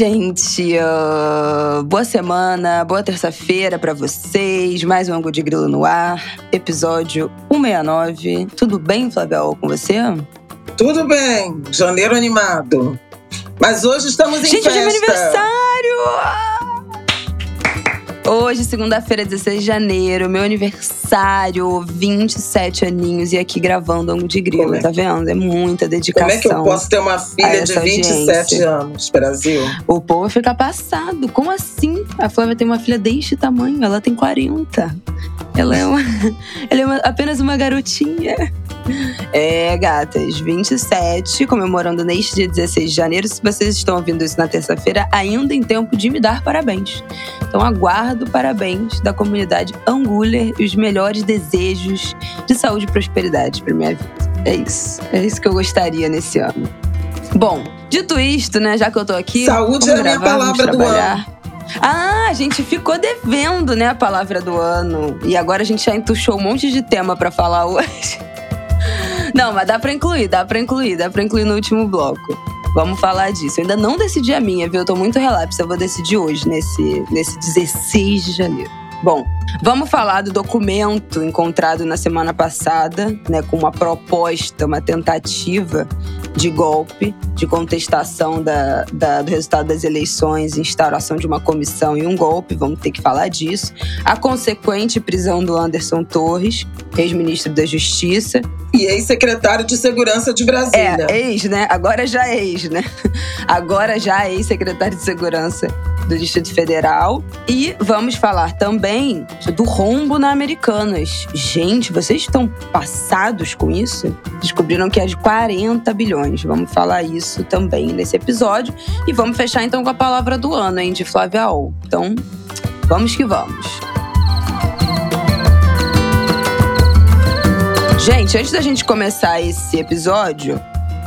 gente! Uh, boa semana, boa terça-feira para vocês. Mais um Angu de Grilo no ar, episódio 169. Tudo bem, Flavel, com você? Tudo bem, janeiro animado. Mas hoje estamos em gente, festa. Gente, hoje é meu aniversário! Hoje, segunda-feira, 16 de janeiro, meu aniversário, 27 aninhos, e aqui gravando Ango de Grilo, é? tá vendo? É muita dedicação. Como é que eu posso ter uma filha de 27 audiência. anos, Brasil? O povo fica passado. Como assim? A Flávia tem uma filha deste tamanho, ela tem 40. Ela é, uma, ela é uma, apenas uma garotinha. É, gatas, 27, comemorando neste dia 16 de janeiro. Se vocês estão ouvindo isso na terça-feira, ainda em tempo de me dar parabéns. Então aguardo parabéns da comunidade Anguler e os melhores desejos de saúde e prosperidade para minha vida. É isso. É isso que eu gostaria nesse ano. Bom, dito isto, né, já que eu tô aqui. Saúde é a minha palavra do ano. Ah, a gente ficou devendo, né, a palavra do ano. E agora a gente já entuchou um monte de tema para falar hoje. Não, mas dá pra incluir, dá pra incluir, dá pra incluir no último bloco. Vamos falar disso. Eu ainda não decidi a minha, viu? Eu tô muito relapso. Eu vou decidir hoje, nesse, nesse 16 de janeiro. Bom, vamos falar do documento encontrado na semana passada, né, com uma proposta, uma tentativa de golpe, de contestação da, da, do resultado das eleições, instauração de uma comissão e um golpe, vamos ter que falar disso. A consequente prisão do Anderson Torres, ex-ministro da Justiça. E ex-secretário de Segurança de Brasília. É, ex, né? Agora já é ex, né? Agora já é ex-secretário de Segurança do Distrito Federal. E vamos falar também do rombo na Americanas. Gente, vocês estão passados com isso? Descobriram que é de 40 bilhões. Vamos falar isso também nesse episódio. E vamos fechar então com a palavra do ano, hein, de Flávia Ol. Então, vamos que vamos. Gente, antes da gente começar esse episódio,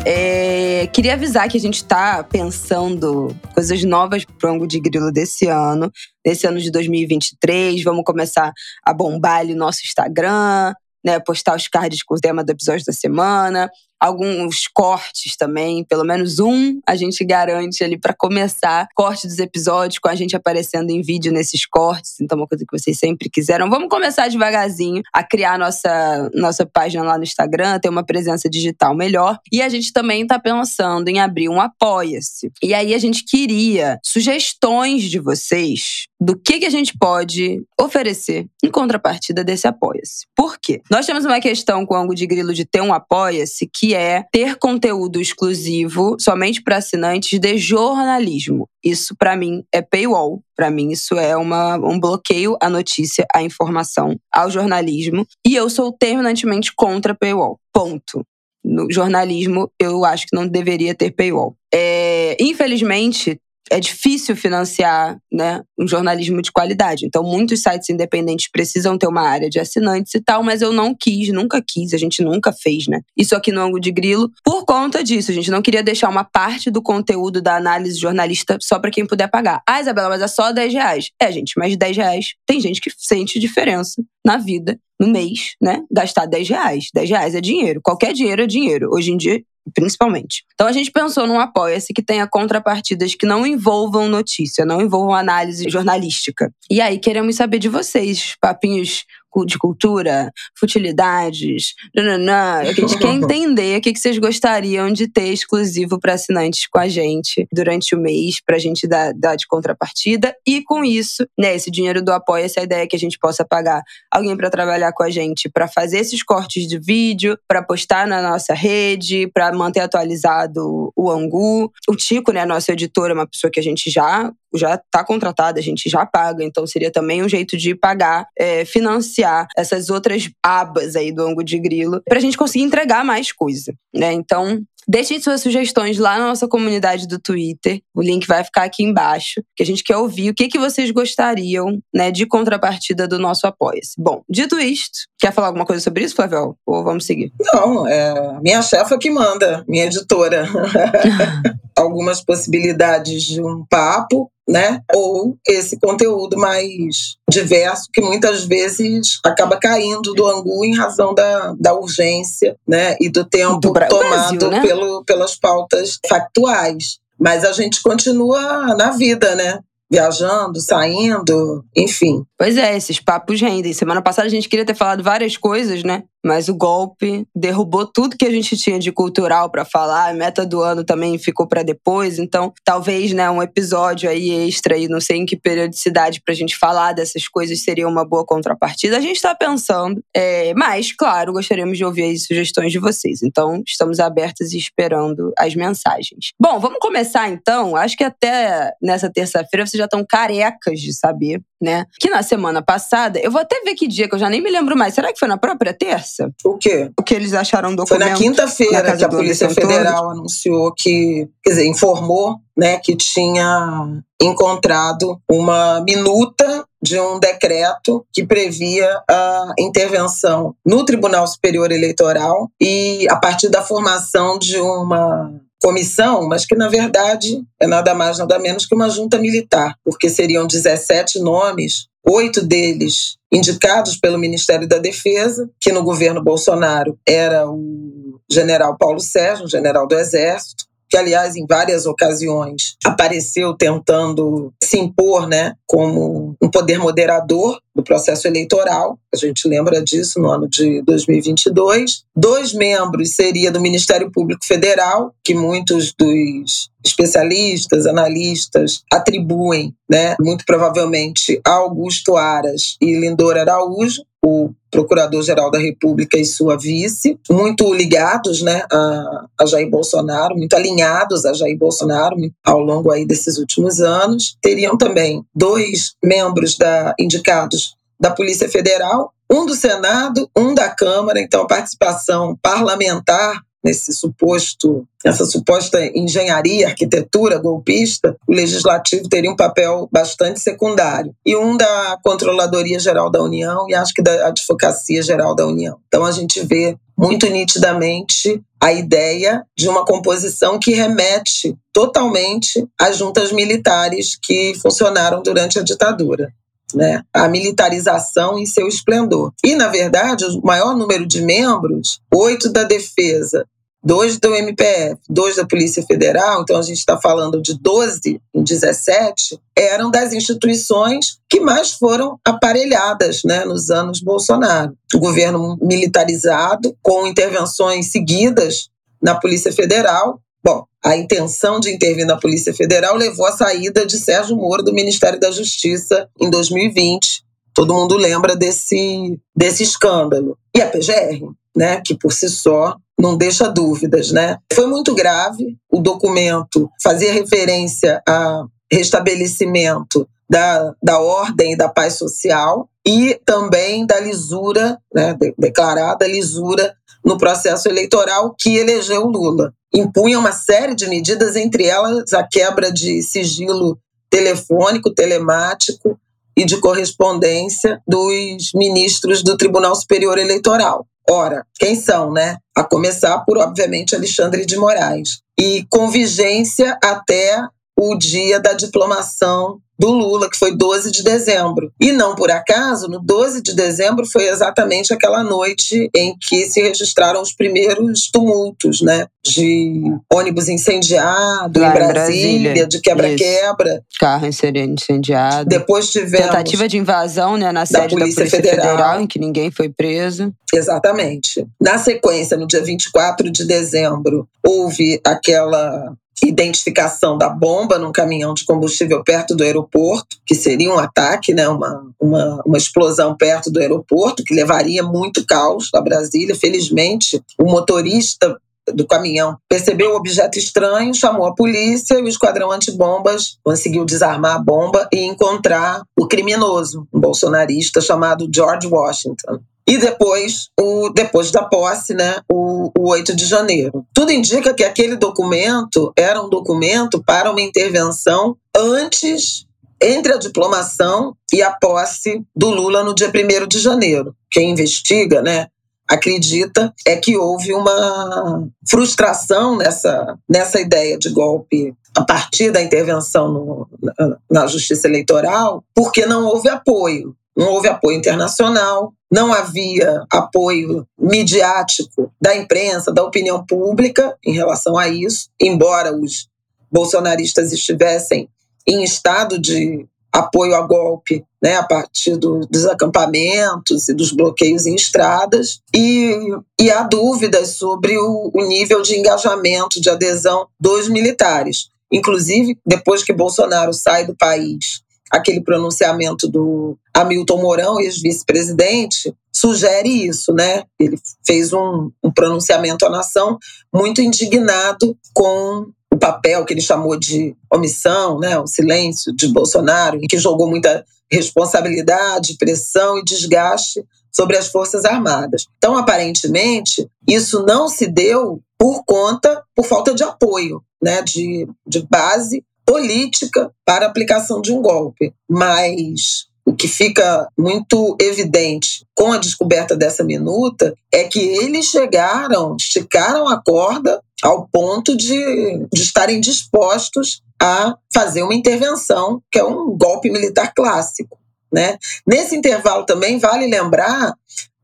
é, queria avisar que a gente está pensando coisas novas pro Ango de Grilo desse ano, desse ano de 2023. Vamos começar a bombar ali o nosso Instagram, né, postar os cards com o tema do episódio da semana alguns cortes também, pelo menos um a gente garante ali para começar. Corte dos episódios com a gente aparecendo em vídeo nesses cortes, então uma coisa que vocês sempre quiseram. Vamos começar devagarzinho a criar nossa nossa página lá no Instagram, ter uma presença digital melhor. E a gente também está pensando em abrir um apoia-se. E aí a gente queria sugestões de vocês do que, que a gente pode oferecer em contrapartida desse apoia-se. Por quê? Nós temos uma questão com o ângulo de grilo de ter um apoia-se que é ter conteúdo exclusivo somente para assinantes de jornalismo. Isso para mim é paywall. Para mim isso é uma, um bloqueio à notícia, à informação, ao jornalismo. E eu sou terminantemente contra paywall. Ponto. No jornalismo, eu acho que não deveria ter paywall. É, infelizmente, é difícil financiar né, um jornalismo de qualidade. Então, muitos sites independentes precisam ter uma área de assinantes e tal, mas eu não quis, nunca quis, a gente nunca fez, né? Isso aqui no ângulo de grilo, por conta disso. A gente não queria deixar uma parte do conteúdo da análise jornalista só para quem puder pagar. Ah, Isabela, mas é só 10 reais. É, gente, mas 10 reais tem gente que sente diferença na vida, no mês, né? Gastar 10 reais. 10 reais é dinheiro. Qualquer dinheiro é dinheiro. Hoje em dia, principalmente. Então a gente pensou num apoia-se que tenha contrapartidas que não envolvam notícia, não envolvam análise jornalística. E aí queremos saber de vocês, papinhos de cultura, futilidades, nananã. A gente quer entender o que vocês gostariam de ter exclusivo para assinantes com a gente durante o mês, para a gente dar, dar de contrapartida. E com isso, né, esse dinheiro do apoio, essa ideia é que a gente possa pagar alguém para trabalhar com a gente, para fazer esses cortes de vídeo, para postar na nossa rede, para manter atualizado o Angu. O Tico, né, nosso editor, é uma pessoa que a gente já já está contratada, a gente já paga, então seria também um jeito de pagar, é, financiar essas outras abas aí do ângulo de grilo, para a gente conseguir entregar mais coisa, né? Então, Deixem suas sugestões lá na nossa comunidade do Twitter. O link vai ficar aqui embaixo, que a gente quer ouvir o que, que vocês gostariam, né, de contrapartida do nosso apoia-se. Bom, dito isto, quer falar alguma coisa sobre isso, Flavel? Ou vamos seguir? Não, é minha chefa que manda, minha editora. Algumas possibilidades de um papo, né? Ou esse conteúdo mais diverso que muitas vezes acaba caindo do angu em razão da, da urgência, né? E do tempo Do tomado né? pelo, pelas pautas factuais. Mas a gente continua na vida, né? Viajando, saindo, enfim. Pois é, esses papos rendem. Semana passada a gente queria ter falado várias coisas, né? Mas o golpe derrubou tudo que a gente tinha de cultural pra falar. A meta do ano também ficou pra depois. Então, talvez, né, um episódio aí extra aí, não sei em que periodicidade pra gente falar dessas coisas seria uma boa contrapartida. A gente tá pensando. É, mas, claro, gostaríamos de ouvir as sugestões de vocês. Então, estamos abertos e esperando as mensagens. Bom, vamos começar então. Acho que até nessa terça-feira vocês já estão carecas de saber, né? Que na semana passada, eu vou até ver que dia, que eu já nem me lembro mais. Será que foi na própria terça? O quê? O que eles acharam do Foi na quinta-feira que a Polícia Federal anunciou que, quer dizer, informou né, que tinha encontrado uma minuta de um decreto que previa a intervenção no Tribunal Superior Eleitoral e a partir da formação de uma comissão, mas que na verdade é nada mais nada menos que uma junta militar, porque seriam 17 nomes, oito deles indicados pelo Ministério da Defesa, que no governo Bolsonaro era o general Paulo Sérgio, general do Exército, que aliás em várias ocasiões apareceu tentando se impor, né, como um poder moderador do processo eleitoral. A gente lembra disso no ano de 2022. Dois membros seria do Ministério Público Federal, que muitos dos especialistas, analistas atribuem, né, muito provavelmente a Augusto Aras e Lindor Araújo, o Procurador-Geral da República e sua vice, muito ligados né, a, a Jair Bolsonaro, muito alinhados a Jair Bolsonaro ao longo aí desses últimos anos. Teriam também dois membros da, indicados da Polícia Federal, um do Senado, um da Câmara, então a participação parlamentar nesse suposto, essa suposta engenharia, arquitetura golpista, o legislativo teria um papel bastante secundário. E um da Controladoria Geral da União e acho que da Advocacia Geral da União. Então a gente vê muito nitidamente a ideia de uma composição que remete totalmente às juntas militares que funcionaram durante a ditadura. Né, a militarização em seu esplendor. E, na verdade, o maior número de membros, oito da defesa, dois do MPF, dois da Polícia Federal, então a gente está falando de 12 em 17, eram das instituições que mais foram aparelhadas né, nos anos Bolsonaro. O governo militarizado, com intervenções seguidas na Polícia Federal. Bom, a intenção de intervir na Polícia Federal levou à saída de Sérgio Moro do Ministério da Justiça em 2020. Todo mundo lembra desse, desse escândalo. E a PGR, né, que por si só não deixa dúvidas, né? Foi muito grave. O documento fazia referência a restabelecimento da, da ordem e da paz social e também da lisura, né, declarada lisura no processo eleitoral que elegeu Lula. Impunha uma série de medidas, entre elas a quebra de sigilo telefônico, telemático e de correspondência dos ministros do Tribunal Superior Eleitoral. Ora, quem são, né? A começar por, obviamente, Alexandre de Moraes. E com vigência até o dia da diplomação do Lula, que foi 12 de dezembro. E não por acaso, no 12 de dezembro foi exatamente aquela noite em que se registraram os primeiros tumultos, né? De ônibus incendiado Lá em Brasília, Brasília. de quebra-quebra. Carro incendiado. Depois tivemos. Tentativa de invasão né, na sede da Polícia Polícia, Federal. Federal. em que ninguém foi preso. Exatamente. Na sequência, no dia 24 de dezembro, houve aquela identificação da bomba num caminhão de combustível perto do aeroporto, que seria um ataque, né, uma, uma, uma explosão perto do aeroporto, que levaria muito caos a Brasília. Felizmente, o motorista do caminhão percebeu o objeto estranho, chamou a polícia e o esquadrão antibombas conseguiu desarmar a bomba e encontrar o criminoso, um bolsonarista chamado George Washington. E depois, o, depois da posse, né, o, o 8 de janeiro. Tudo indica que aquele documento era um documento para uma intervenção antes entre a diplomação e a posse do Lula no dia 1 de janeiro. Quem investiga, né, acredita é que houve uma frustração nessa, nessa ideia de golpe a partir da intervenção no, na, na justiça eleitoral, porque não houve apoio. Não houve apoio internacional, não havia apoio midiático da imprensa, da opinião pública em relação a isso, embora os bolsonaristas estivessem em estado de apoio a golpe, né, a partir do, dos acampamentos e dos bloqueios em estradas, e, e há dúvidas sobre o, o nível de engajamento, de adesão dos militares. Inclusive, depois que Bolsonaro sai do país, aquele pronunciamento do Hamilton Mourão, ex-vice-presidente, sugere isso, né? Ele fez um, um pronunciamento à nação muito indignado com o papel que ele chamou de omissão, né, o silêncio de Bolsonaro, que jogou muita responsabilidade, pressão e desgaste sobre as Forças Armadas. Então, aparentemente, isso não se deu por conta, por falta de apoio, né, de, de base política para a aplicação de um golpe. Mas o que fica muito evidente com a descoberta dessa minuta é que eles chegaram, esticaram a corda ao ponto de, de estarem dispostos a fazer uma intervenção, que é um golpe militar clássico. Né? Nesse intervalo também, vale lembrar,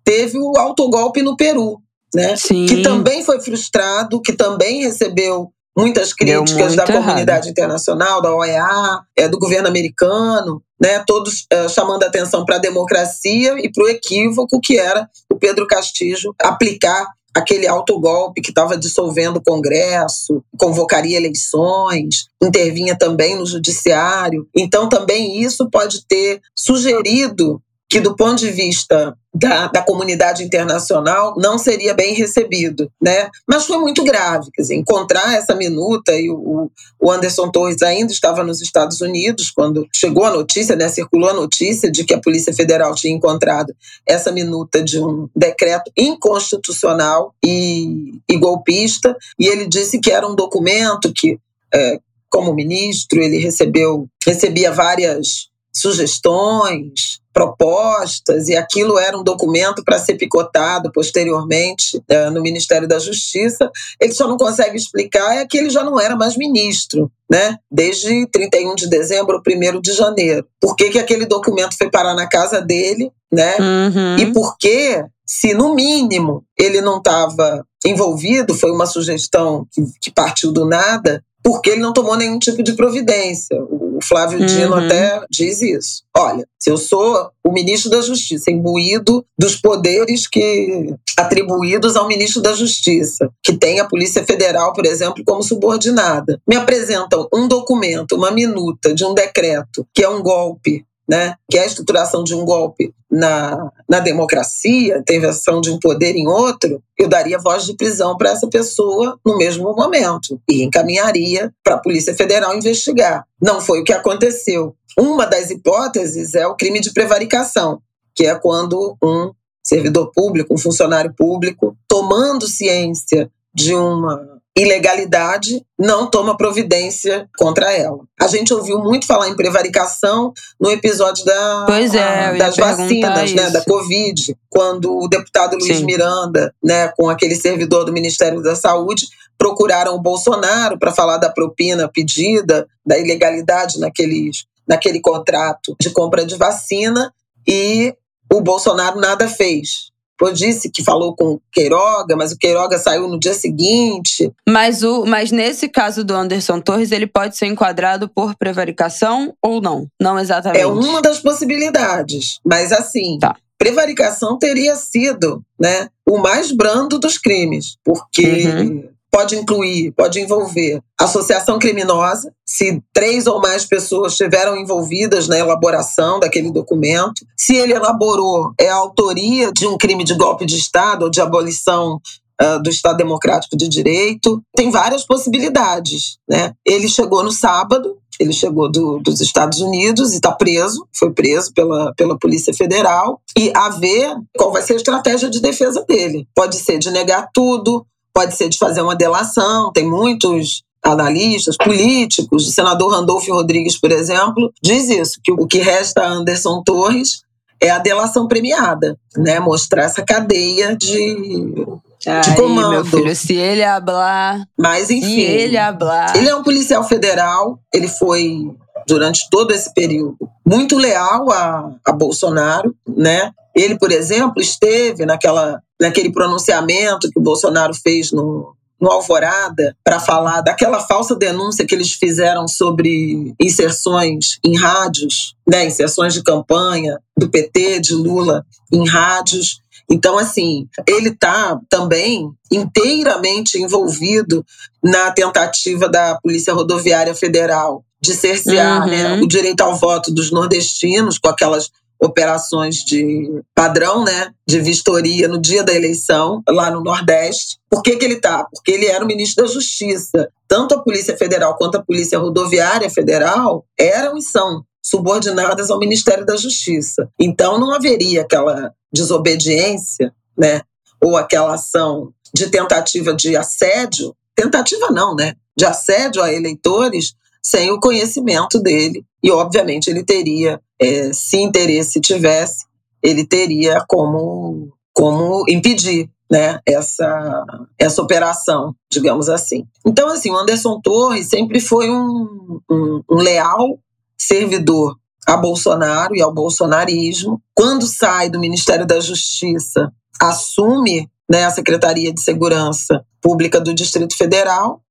teve o autogolpe no Peru, né? que também foi frustrado, que também recebeu muitas críticas da comunidade errado. internacional, da OEA, é, do governo americano, né, todos é, chamando atenção para a democracia e para o equívoco que era o Pedro Castillo aplicar aquele autogolpe que estava dissolvendo o Congresso, convocaria eleições, intervinha também no judiciário. Então, também isso pode ter sugerido que, do ponto de vista da, da, comunidade internacional, não seria bem recebido, né? Mas foi muito grave, quer dizer, encontrar essa minuta e o, o Anderson Torres ainda estava nos Estados Unidos quando chegou a notícia, né? Circulou a notícia de que a Polícia Federal tinha encontrado essa minuta de um decreto inconstitucional e, e golpista, e ele disse que era um documento que é, como ministro, ele recebeu recebia várias sugestões, propostas, e aquilo era um documento para ser picotado posteriormente uh, no Ministério da Justiça. Ele só não consegue explicar é que ele já não era mais ministro, né? Desde 31 de dezembro, 1 de janeiro. Por que, que aquele documento foi parar na casa dele, né? Uhum. E por que, se no mínimo ele não estava envolvido, foi uma sugestão que, que partiu do nada, porque ele não tomou nenhum tipo de providência. O Flávio Dino uhum. até diz isso. Olha, se eu sou o ministro da Justiça, imbuído dos poderes que atribuídos ao ministro da Justiça, que tem a Polícia Federal, por exemplo, como subordinada, me apresentam um documento, uma minuta de um decreto que é um golpe né, que é a estruturação de um golpe na, na democracia, intervenção de um poder em outro, eu daria voz de prisão para essa pessoa no mesmo momento e encaminharia para a Polícia Federal investigar. Não foi o que aconteceu. Uma das hipóteses é o crime de prevaricação, que é quando um servidor público, um funcionário público, tomando ciência de uma ilegalidade, não toma providência contra ela. A gente ouviu muito falar em prevaricação no episódio da, é, das vacinas, né, da Covid, quando o deputado Luiz Sim. Miranda, né, com aquele servidor do Ministério da Saúde, procuraram o Bolsonaro para falar da propina pedida, da ilegalidade naqueles, naquele contrato de compra de vacina, e o Bolsonaro nada fez. Pô, disse que falou com o Queiroga, mas o Queiroga saiu no dia seguinte. Mas, o, mas nesse caso do Anderson Torres, ele pode ser enquadrado por prevaricação ou não? Não exatamente. É uma das possibilidades. Mas assim, tá. prevaricação teria sido né, o mais brando dos crimes, porque uhum pode incluir, pode envolver associação criminosa, se três ou mais pessoas estiveram envolvidas na elaboração daquele documento, se ele elaborou é a autoria de um crime de golpe de Estado ou de abolição uh, do Estado Democrático de Direito, tem várias possibilidades. Né? Ele chegou no sábado, Ele chegou do, dos Estados Unidos e está preso, foi preso pela, pela Polícia Federal, e a ver qual vai ser a estratégia de defesa dele. Pode ser de negar tudo, pode ser de fazer uma delação, tem muitos analistas, políticos, o senador Randolfo Rodrigues, por exemplo, diz isso, que o que resta a Anderson Torres é a delação premiada, né? Mostrar essa cadeia de, de comando. meu filho, se ele hablar. Mas enfim. Se ele hablar. Ele é um policial federal, ele foi durante todo esse período muito leal a, a Bolsonaro, né? Ele, por exemplo, esteve naquela, naquele pronunciamento que o Bolsonaro fez no, no Alvorada para falar daquela falsa denúncia que eles fizeram sobre inserções em rádios, né, inserções de campanha do PT, de Lula em rádios. Então, assim, ele está também inteiramente envolvido na tentativa da Polícia Rodoviária Federal de cercear né, uhum. né, o direito ao voto dos nordestinos com aquelas operações de padrão, né, de vistoria no dia da eleição, lá no Nordeste. Por que, que ele está? Porque ele era o ministro da Justiça. Tanto a Polícia Federal quanto a Polícia Rodoviária Federal eram e são subordinadas ao Ministério da Justiça. Então não haveria aquela desobediência, né, ou aquela ação de tentativa de assédio, tentativa não, né, de assédio a eleitores sem o conhecimento dele. E, obviamente, ele teria, é, se interesse tivesse, ele teria como, como impedir né, essa, essa operação, digamos assim. Então, assim, o Anderson Torres sempre foi um, um, um leal servidor a Bolsonaro e ao bolsonarismo. Quando sai do Ministério da Justiça, assume né, a Secretaria de Segurança Pública do Distrito Federal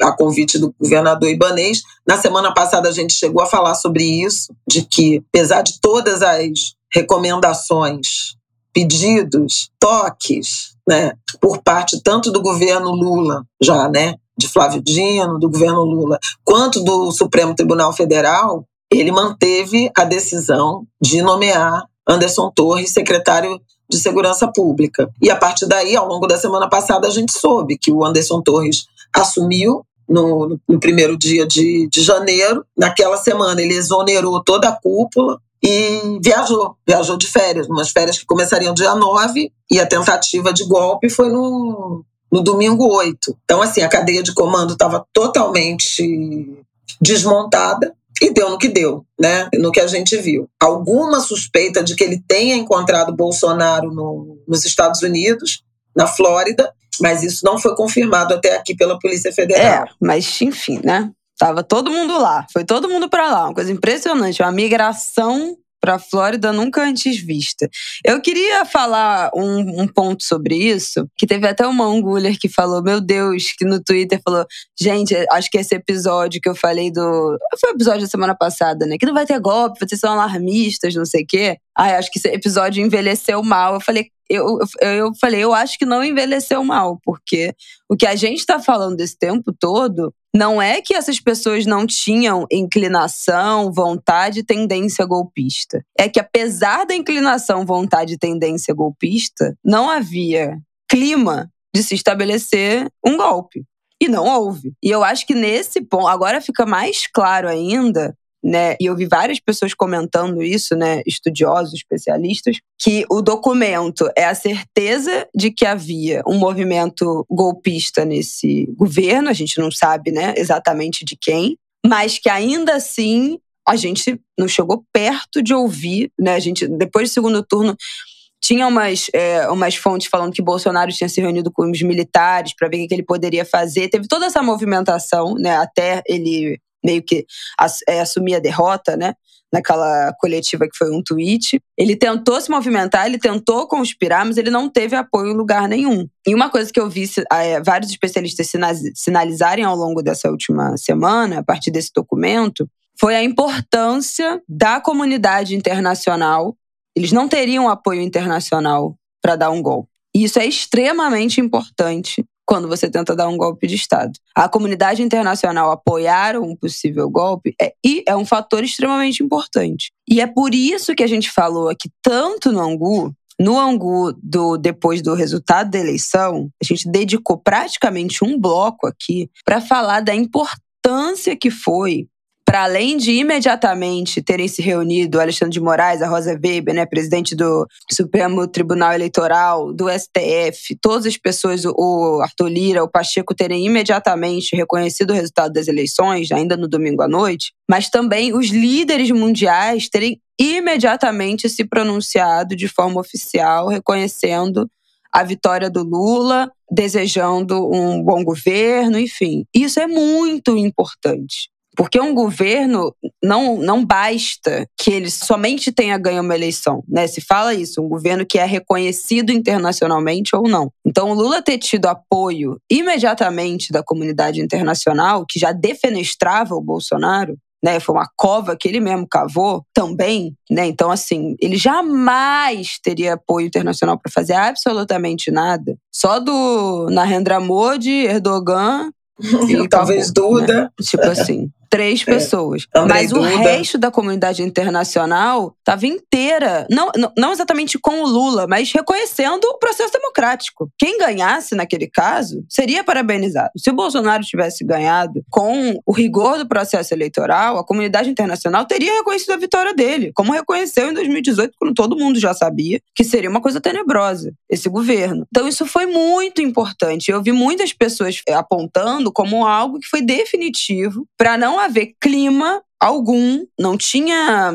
a convite do governador Ibanês. Na semana passada a gente chegou a falar sobre isso, de que, apesar de todas as recomendações, pedidos, toques, né, por parte tanto do governo Lula, já, né, de Flávio Dino, do governo Lula, quanto do Supremo Tribunal Federal, ele manteve a decisão de nomear Anderson Torres secretário de Segurança Pública. E a partir daí, ao longo da semana passada, a gente soube que o Anderson Torres assumiu no, no primeiro dia de, de janeiro. Naquela semana, ele exonerou toda a cúpula e viajou, viajou de férias, umas férias que começariam dia 9 e a tentativa de golpe foi no, no domingo 8. Então, assim, a cadeia de comando estava totalmente desmontada e deu no que deu, né? No que a gente viu. Alguma suspeita de que ele tenha encontrado Bolsonaro no, nos Estados Unidos, na Flórida, mas isso não foi confirmado até aqui pela Polícia Federal. É, mas enfim, né? Tava todo mundo lá, foi todo mundo para lá, uma coisa impressionante, uma migração para Flórida nunca antes vista. Eu queria falar um, um, ponto sobre isso, que teve até uma Anguler que falou, meu Deus, que no Twitter falou, gente, acho que esse episódio que eu falei do... Foi o episódio da semana passada, né? Que não vai ter golpe, vocês são alarmistas, não sei o quê. Ai, acho que esse episódio envelheceu mal. Eu falei, eu, eu, falei, eu acho que não envelheceu mal, porque o que a gente está falando desse tempo todo não é que essas pessoas não tinham inclinação, vontade, tendência golpista. É que apesar da inclinação, vontade e tendência golpista, não havia clima de se estabelecer um golpe. E não houve. E eu acho que nesse ponto, agora fica mais claro ainda né? E eu vi várias pessoas comentando isso, né? Estudiosos, especialistas, que o documento é a certeza de que havia um movimento golpista nesse governo, a gente não sabe, né, exatamente de quem, mas que ainda assim a gente não chegou perto de ouvir, né? A gente depois do segundo turno tinha umas, é, umas fontes falando que Bolsonaro tinha se reunido com os militares para ver o que ele poderia fazer. Teve toda essa movimentação, né? Até ele meio que é, assumir a derrota, né? Naquela coletiva que foi um tweet. Ele tentou se movimentar, ele tentou conspirar, mas ele não teve apoio em lugar nenhum. E uma coisa que eu vi é, vários especialistas sinalizarem ao longo dessa última semana, a partir desse documento, foi a importância da comunidade internacional. Eles não teriam apoio internacional para dar um golpe. E isso é extremamente importante quando você tenta dar um golpe de Estado. A comunidade internacional apoiar um possível golpe é, é um fator extremamente importante. E é por isso que a gente falou aqui tanto no Angu, no Angu, do, depois do resultado da eleição, a gente dedicou praticamente um bloco aqui para falar da importância que foi para além de imediatamente terem se reunido Alexandre de Moraes, a Rosa Weber, né, presidente do Supremo Tribunal Eleitoral, do STF, todas as pessoas, o Arthur Lira, o Pacheco, terem imediatamente reconhecido o resultado das eleições, ainda no domingo à noite, mas também os líderes mundiais terem imediatamente se pronunciado de forma oficial, reconhecendo a vitória do Lula, desejando um bom governo, enfim. Isso é muito importante. Porque um governo não, não basta que ele somente tenha ganho uma eleição, né? Se fala isso, um governo que é reconhecido internacionalmente ou não. Então, o Lula ter tido apoio imediatamente da comunidade internacional, que já defenestrava o Bolsonaro, né? Foi uma cova que ele mesmo cavou também, né? Então, assim, ele jamais teria apoio internacional para fazer absolutamente nada. Só do Narendra Modi, Erdogan e talvez acabou, Duda. Né? Tipo assim três é. pessoas. Mas Duda. o resto da comunidade internacional estava inteira, não, não exatamente com o Lula, mas reconhecendo o processo democrático. Quem ganhasse naquele caso seria parabenizado. Se o Bolsonaro tivesse ganhado com o rigor do processo eleitoral, a comunidade internacional teria reconhecido a vitória dele, como reconheceu em 2018, quando todo mundo já sabia que seria uma coisa tenebrosa esse governo. Então isso foi muito importante. Eu vi muitas pessoas apontando como algo que foi definitivo para não haver clima algum, não tinha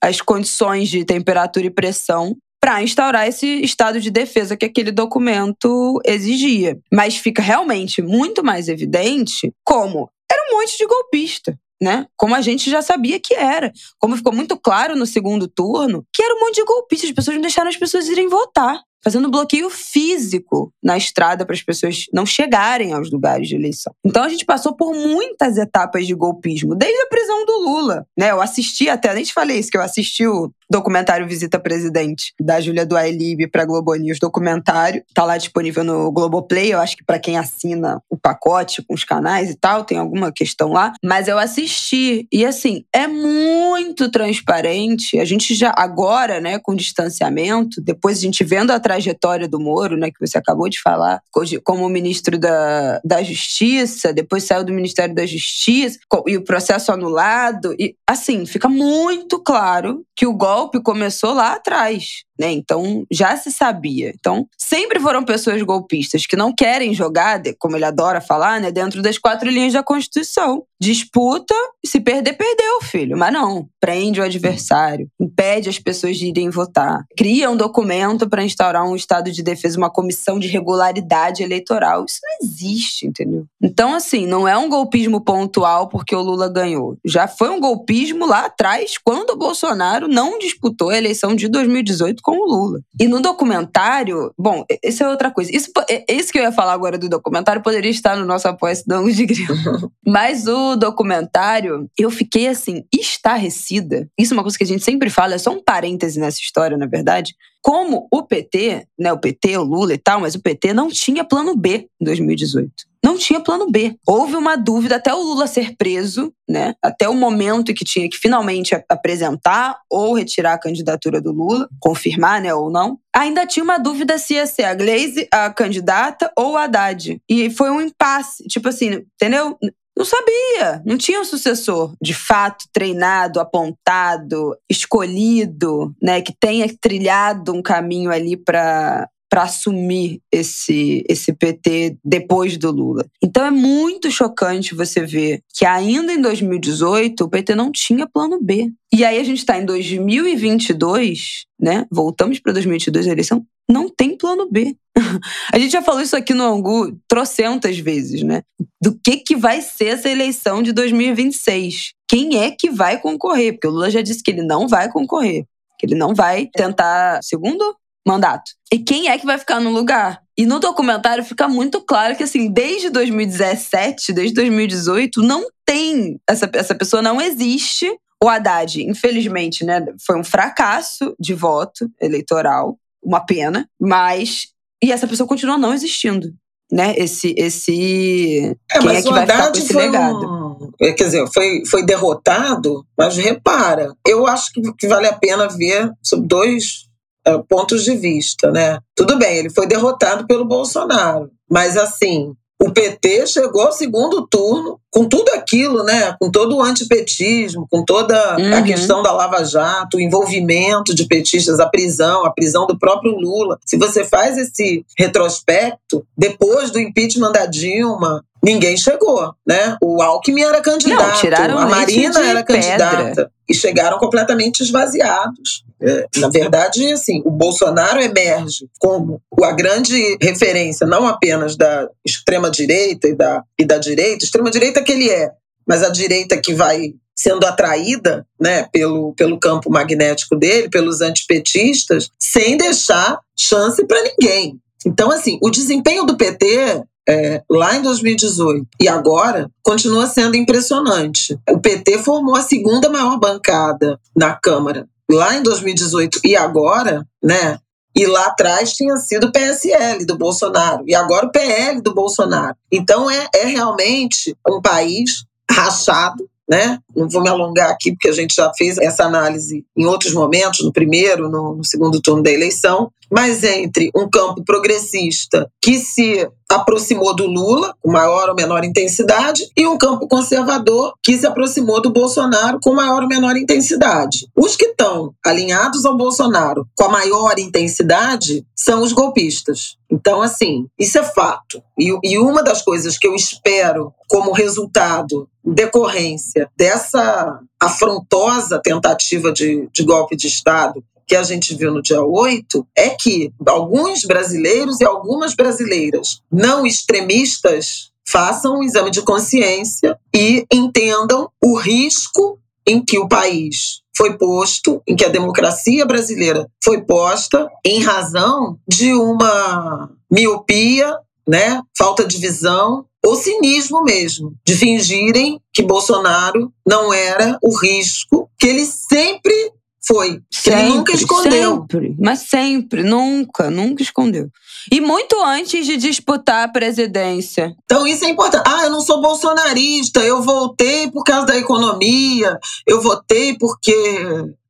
as condições de temperatura e pressão para instaurar esse estado de defesa que aquele documento exigia. Mas fica realmente muito mais evidente como era um monte de golpista. Né? Como a gente já sabia que era. Como ficou muito claro no segundo turno, que era um monte de golpistas. As pessoas não deixaram as pessoas irem votar fazendo bloqueio físico na estrada para as pessoas não chegarem aos lugares de eleição. Então a gente passou por muitas etapas de golpismo, desde a prisão do Lula, né? Eu assisti até, nem te falei isso, que eu assisti o documentário Visita Presidente da Júlia do Ailib para Globo News documentário, tá lá disponível no Globoplay, eu acho que para quem assina o pacote com os canais e tal, tem alguma questão lá, mas eu assisti e assim, é muito transparente. A gente já agora, né, com distanciamento, depois a gente vendo a trajetória do Moro, né, que você acabou de falar, como ministro da, da Justiça, depois saiu do Ministério da Justiça e o processo anulado. E, assim, fica muito claro que o golpe começou lá atrás né? Então já se sabia. Então sempre foram pessoas golpistas que não querem jogar, como ele adora falar, né, dentro das quatro linhas da Constituição. Disputa, se perder, perdeu, filho. Mas não, prende o adversário, impede as pessoas de irem votar, cria um documento para instaurar um estado de defesa, uma comissão de regularidade eleitoral. Isso não existe, entendeu? Então, assim, não é um golpismo pontual porque o Lula ganhou. Já foi um golpismo lá atrás, quando o Bolsonaro não disputou a eleição de 2018 com o Lula. E no documentário, bom, isso é outra coisa. Isso, isso que eu ia falar agora do documentário poderia estar no nosso apoio do Ângulo de Grilo. Mas o documentário, eu fiquei assim, estarrecida. Isso é uma coisa que a gente sempre fala, é só um parêntese nessa história, na verdade. Como o PT, né, o PT, o Lula e tal, mas o PT não tinha plano B em 2018 não tinha plano B. Houve uma dúvida até o Lula ser preso, né? Até o momento em que tinha que finalmente apresentar ou retirar a candidatura do Lula, confirmar, né, ou não. Ainda tinha uma dúvida se ia ser a Glaze a candidata ou a Haddad. E foi um impasse, tipo assim, entendeu? Não sabia, não tinha um sucessor de fato treinado, apontado, escolhido, né, que tenha trilhado um caminho ali para para assumir esse, esse PT depois do Lula. Então é muito chocante você ver que ainda em 2018 o PT não tinha plano B. E aí a gente está em 2022, né? Voltamos para 2022 a eleição, não tem plano B. A gente já falou isso aqui no Angu trocentas vezes, né? Do que, que vai ser essa eleição de 2026? Quem é que vai concorrer? Porque o Lula já disse que ele não vai concorrer. Que ele não vai tentar segundo mandato. E quem é que vai ficar no lugar? E no documentário fica muito claro que, assim, desde 2017, desde 2018, não tem. Essa, essa pessoa não existe. O Haddad, infelizmente, né, foi um fracasso de voto eleitoral, uma pena, mas. E essa pessoa continua não existindo. Né? Esse. esse é, quem é que vai ficar com esse legado? Um... É, quer dizer, foi, foi derrotado, mas repara, eu acho que, que vale a pena ver sobre dois uh, pontos de vista, né? Tudo bem, ele foi derrotado pelo Bolsonaro, mas assim, o PT chegou ao segundo turno com tudo aquilo, né? Com todo o antipetismo, com toda uhum. a questão da Lava Jato, o envolvimento de petistas, a prisão, a prisão do próprio Lula. Se você faz esse retrospecto, depois do impeachment da Dilma, ninguém chegou, né? O Alckmin era candidato, Não, a Marina era candidata pedra. e chegaram completamente esvaziados. É, na verdade, assim, o Bolsonaro emerge como a grande referência, não apenas da extrema direita e da, e da direita, extrema direita que ele é, mas a direita que vai sendo atraída né, pelo, pelo campo magnético dele, pelos antipetistas, sem deixar chance para ninguém. Então, assim, o desempenho do PT é, lá em 2018 e agora continua sendo impressionante. O PT formou a segunda maior bancada na Câmara lá em 2018 e agora, né? E lá atrás tinha sido o PSL do Bolsonaro e agora o PL do Bolsonaro. Então é, é realmente um país rachado, né? Não vou me alongar aqui, porque a gente já fez essa análise em outros momentos, no primeiro, no, no segundo turno da eleição, mas entre um campo progressista que se aproximou do Lula, com maior ou menor intensidade, e um campo conservador que se aproximou do Bolsonaro com maior ou menor intensidade. Os que estão alinhados ao Bolsonaro com a maior intensidade são os golpistas. Então, assim, isso é fato. E, e uma das coisas que eu espero como resultado, decorrência dessa afrontosa tentativa de, de golpe de Estado que a gente viu no dia 8 é que alguns brasileiros e algumas brasileiras não extremistas façam um exame de consciência e entendam o risco em que o país foi posto, em que a democracia brasileira foi posta, em razão de uma miopia, né, falta de visão ou cinismo mesmo, de fingirem que Bolsonaro não era o risco que ele sempre foi. Sempre, ele nunca escondeu. Sempre, mas sempre, nunca, nunca escondeu. E muito antes de disputar a presidência. Então isso é importante. Ah, eu não sou bolsonarista, eu votei por causa da economia, eu votei porque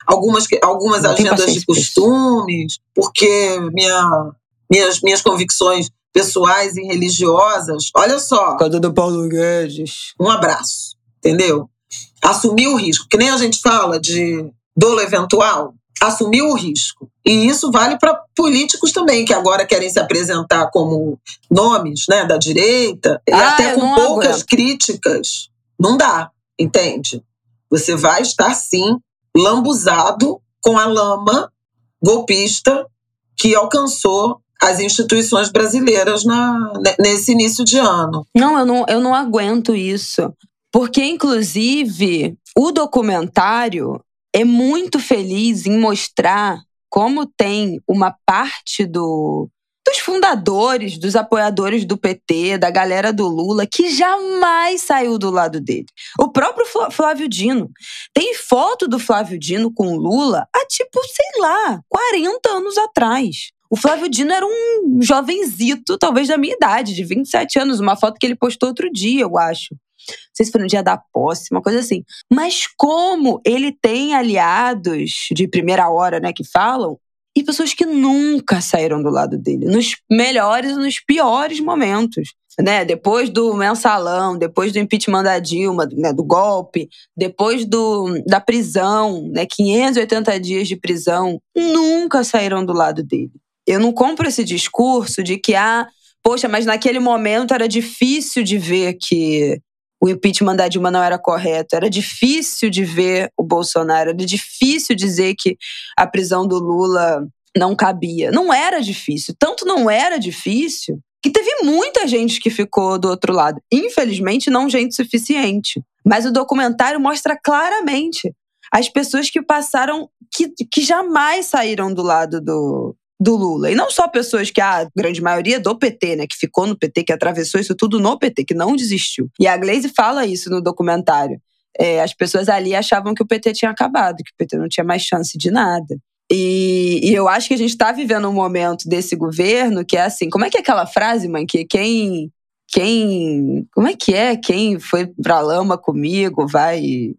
algumas, algumas agendas de costumes, porque minha, minhas, minhas convicções pessoais e religiosas. Olha só. Por causa do Paulo Guedes. Um abraço, entendeu? Assumir o risco. Que nem a gente fala de dolo eventual, assumiu o risco. E isso vale para políticos também, que agora querem se apresentar como nomes né, da direita, e ah, até com poucas aguento. críticas. Não dá, entende? Você vai estar, sim, lambuzado com a lama golpista que alcançou as instituições brasileiras na, nesse início de ano. Não, eu não, eu não aguento isso. Porque, inclusive, o documentário é muito feliz em mostrar como tem uma parte do, dos fundadores, dos apoiadores do PT, da galera do Lula, que jamais saiu do lado dele. O próprio Flávio Dino. Tem foto do Flávio Dino com o Lula há, tipo, sei lá, 40 anos atrás. O Flávio Dino era um jovenzito, talvez da minha idade, de 27 anos. Uma foto que ele postou outro dia, eu acho. Não sei se foi no dia da posse, uma coisa assim. Mas como ele tem aliados de primeira hora, né, que falam, e pessoas que nunca saíram do lado dele, nos melhores e nos piores momentos. Né, depois do mensalão, depois do impeachment da Dilma, né, do golpe, depois do, da prisão, né, 580 dias de prisão, nunca saíram do lado dele. Eu não compro esse discurso de que, ah, poxa, mas naquele momento era difícil de ver que o impeachment da Dilma não era correto. Era difícil de ver o Bolsonaro, era difícil dizer que a prisão do Lula não cabia. Não era difícil. Tanto não era difícil que teve muita gente que ficou do outro lado. Infelizmente, não gente suficiente. Mas o documentário mostra claramente as pessoas que passaram, que, que jamais saíram do lado do, do Lula. E não só pessoas que, a grande maioria do PT, né, que ficou no PT, que atravessou isso tudo no PT, que não desistiu. E a Glaze fala isso no documentário. É, as pessoas ali achavam que o PT tinha acabado, que o PT não tinha mais chance de nada. E, e eu acho que a gente está vivendo um momento desse governo que é assim: como é que é aquela frase, mãe, que quem. Quem. Como é que é? Quem foi pra lama comigo vai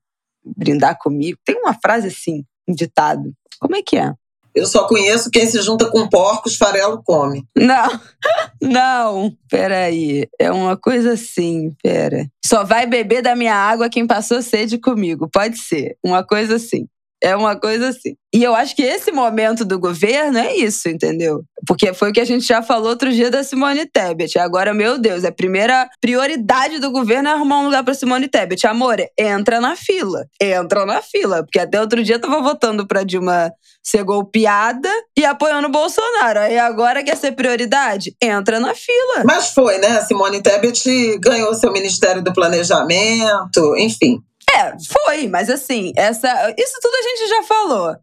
brindar comigo? Tem uma frase assim, um ditado. Como é que é? Eu só conheço quem se junta com porcos, farelo come. Não, não, peraí. É uma coisa assim, pera. Só vai beber da minha água quem passou sede comigo. Pode ser. Uma coisa assim. É uma coisa assim. E eu acho que esse momento do governo é isso, entendeu? Porque foi o que a gente já falou outro dia da Simone Tebet. Agora, meu Deus, a primeira prioridade do governo é arrumar um lugar para Simone Tebet. Amor, entra na fila. Entra na fila. Porque até outro dia eu tava votando pra Dilma ser golpeada e apoiando o Bolsonaro. Aí agora quer ser prioridade? Entra na fila. Mas foi, né? A Simone Tebet ganhou seu Ministério do Planejamento, enfim. É, foi, mas assim, essa, isso tudo a gente já falou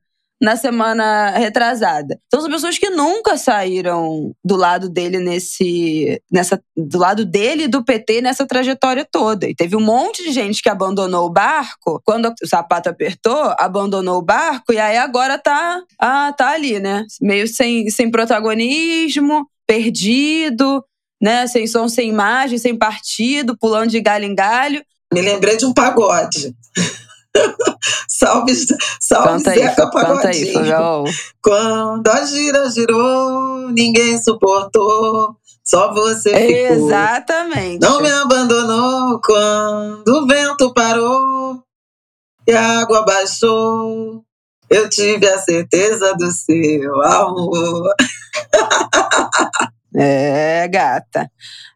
na semana retrasada. Então são pessoas que nunca saíram do lado dele nesse nessa do lado dele e do PT nessa trajetória toda. E teve um monte de gente que abandonou o barco quando o sapato apertou, abandonou o barco e aí agora tá ah, tá ali, né? Meio sem, sem protagonismo, perdido, né? Sem som, sem imagem, sem partido, pulando de galho em galho. Me lembrei de um pagode. salve, salve canta Zeca aí, Pagodinho. Canta aí, Quando a gira girou, ninguém suportou. Só você ficou. Exatamente. Não me abandonou quando o vento parou e a água baixou. Eu tive a certeza do seu amor. É, gata.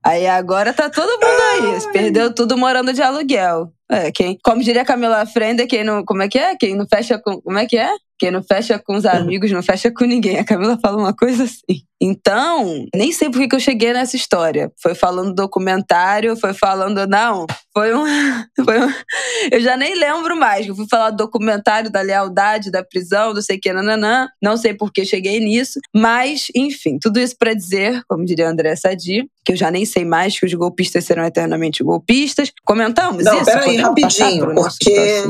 Aí agora tá todo mundo aí. Perdeu tudo morando de aluguel. É, quem, como diria Camila Frenda, quem não. Como é que é? Quem não fecha com. Como é que é? Quem não fecha com os amigos, não fecha com ninguém. A Camila fala uma coisa assim. Então, nem sei por que eu cheguei nessa história. Foi falando documentário, foi falando. Não, foi um. Foi um eu já nem lembro mais. Eu fui falar do documentário da lealdade, da prisão, não sei o que, nananã. Não sei por que cheguei nisso. Mas, enfim, tudo isso para dizer, como diria André Sadi, que eu já nem sei mais que os golpistas serão eternamente golpistas. Comentamos não, isso? Peraí, rapidinho, porque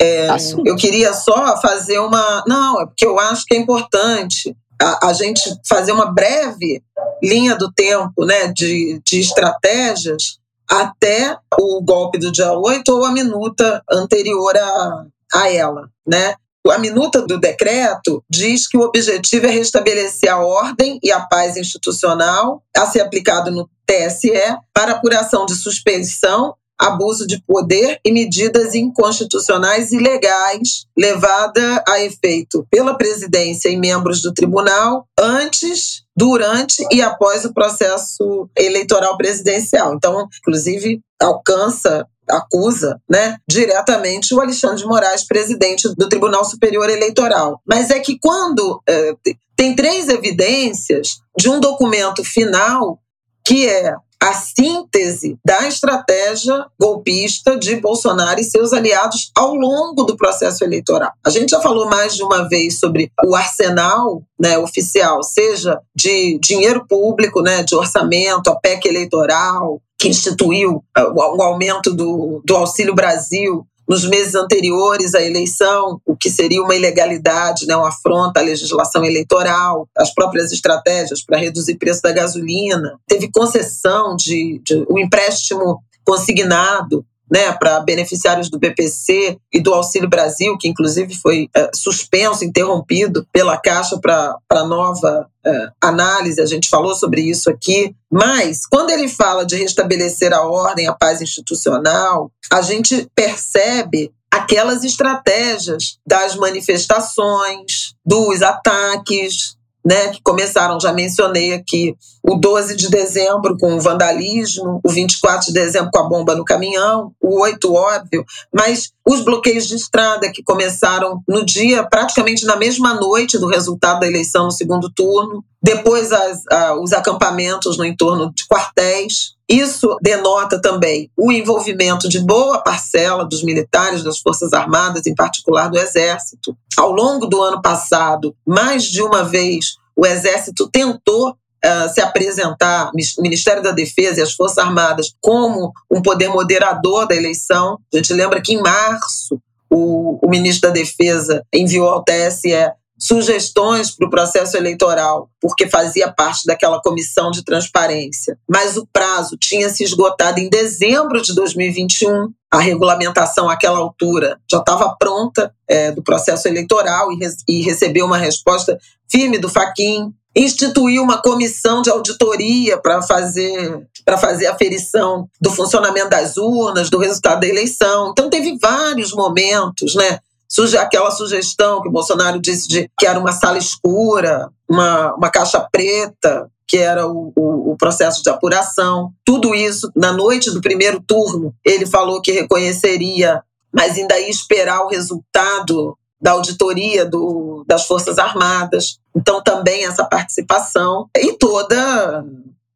é, eu queria só fazer uma. Não, é porque eu acho que é importante a, a, gente fazer uma breve linha do tempo né, de, de estratégias até o golpe do dia 8 ou a minuta anterior a, a ela. Né? A minuta do decreto diz que o objetivo é restabelecer a ordem e a paz institucional a ser aplicado no TSE para apuração de suspeição abuso de poder e medidas inconstitucionais e ilegais levada a efeito pela presidência e membros do tribunal antes, durante e após o processo eleitoral presidencial. Então, inclusive, alcança acusa, né, diretamente o Alexandre de Moraes, presidente do Tribunal Superior Eleitoral. Mas é que quando é, tem três evidências de um documento final que é a síntese da estratégia golpista de Bolsonaro e seus aliados ao longo do processo eleitoral. A gente já falou mais de uma vez sobre o arsenal né, oficial, seja de dinheiro público, né, de orçamento, a PEC eleitoral, que instituiu uh, o aumento do, do Auxílio Brasil, nos meses anteriores à eleição, o que seria uma ilegalidade, né, uma afronta à legislação eleitoral, as próprias estratégias para reduzir o preço da gasolina. Teve concessão de, de um empréstimo consignado né, para beneficiários do BPC e do Auxílio Brasil, que inclusive foi é, suspenso, interrompido pela Caixa para nova é, análise, a gente falou sobre isso aqui. Mas, quando ele fala de restabelecer a ordem, a paz institucional, a gente percebe aquelas estratégias das manifestações, dos ataques, né, que começaram, já mencionei aqui, o 12 de dezembro com o vandalismo, o 24 de dezembro com a bomba no caminhão, o 8, óbvio, mas os bloqueios de estrada que começaram no dia, praticamente na mesma noite do resultado da eleição no segundo turno, depois as, os acampamentos no entorno de quartéis. Isso denota também o envolvimento de boa parcela dos militares, das Forças Armadas, em particular do Exército. Ao longo do ano passado, mais de uma vez, o Exército tentou Uh, se apresentar, Ministério da Defesa e as Forças Armadas, como um poder moderador da eleição. A gente lembra que em março o, o ministro da Defesa enviou ao TSE sugestões para o processo eleitoral, porque fazia parte daquela comissão de transparência. Mas o prazo tinha se esgotado em dezembro de 2021. A regulamentação àquela altura já estava pronta é, do processo eleitoral e, e recebeu uma resposta firme do Faquin instituiu uma comissão de auditoria para fazer para fazer aferição do funcionamento das urnas, do resultado da eleição. Então teve vários momentos, né? Surge aquela sugestão que o Bolsonaro disse de que era uma sala escura, uma, uma caixa preta, que era o, o, o, processo de apuração. Tudo isso, na noite do primeiro turno, ele falou que reconheceria, mas ainda ia esperar o resultado da auditoria do, das Forças Armadas. Então, também essa participação e toda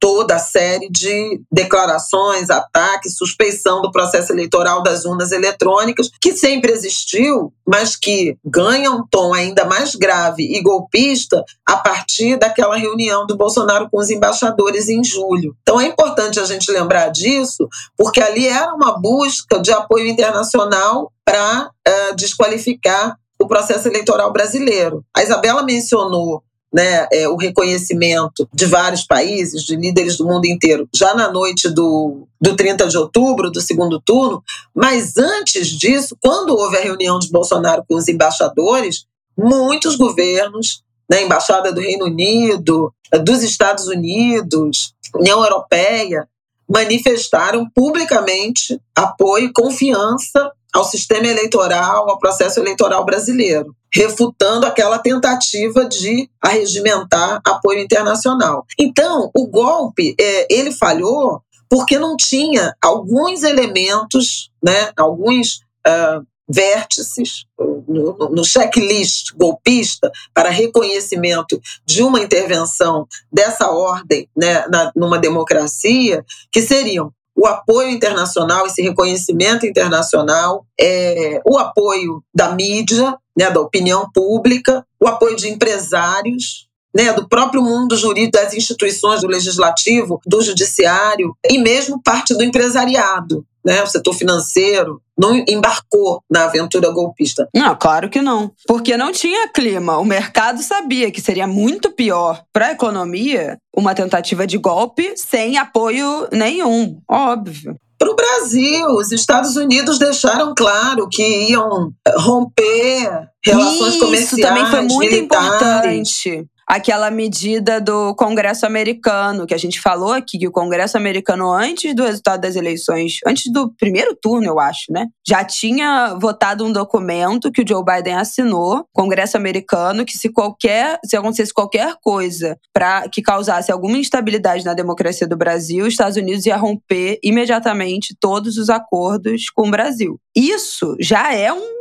toda a série de declarações, ataques, suspeição do processo eleitoral das urnas eletrônicas, que sempre existiu, mas que ganha um tom ainda mais grave e golpista a partir daquela reunião do Bolsonaro com os embaixadores em julho. Então é importante a gente lembrar disso, porque ali era uma busca de apoio internacional para uh, eh, desqualificar o processo eleitoral brasileiro. A Isabela mencionou né, é, o reconhecimento de vários países, de líderes do mundo inteiro, já na noite do, do 30 de outubro, do segundo turno, mas antes disso, quando houve a reunião de Bolsonaro com os embaixadores, muitos governos, né, Embaixada do Reino Unido, dos Estados Unidos, União Europeia, manifestaram publicamente apoio e confiança ao sistema eleitoral, ao processo eleitoral brasileiro, refutando aquela tentativa de arregimentar apoio internacional. Então, o golpe, é, ele falhou porque não tinha alguns elementos, né, alguns uh, vértices no, no, checklist golpista para reconhecimento de uma intervenção dessa ordem né, na, numa democracia, que seriam o apoio internacional, esse reconhecimento internacional, é, o apoio da mídia, né, da opinião pública, o apoio de empresários, né, do próprio mundo jurídico, das instituições do legislativo, do judiciário e mesmo parte do empresariado né, o setor financeiro, não embarcou na aventura golpista. Não, claro que não. Porque não tinha clima. O mercado sabia que seria muito pior para a economia uma tentativa de golpe sem apoio nenhum, óbvio. Para o Brasil, os Estados Unidos deixaram claro que iam romper relações Isso comerciais. Isso também foi muito militares. importante aquela medida do Congresso americano, que a gente falou aqui, que o Congresso americano, antes do resultado das eleições, antes do primeiro turno, eu acho, né? Já tinha votado um documento que o Joe Biden assinou, Congresso americano, que se qualquer, se acontecesse qualquer coisa para que causasse alguma instabilidade na democracia do Brasil, os Estados Unidos ia romper imediatamente todos os acordos com o Brasil. Isso já é um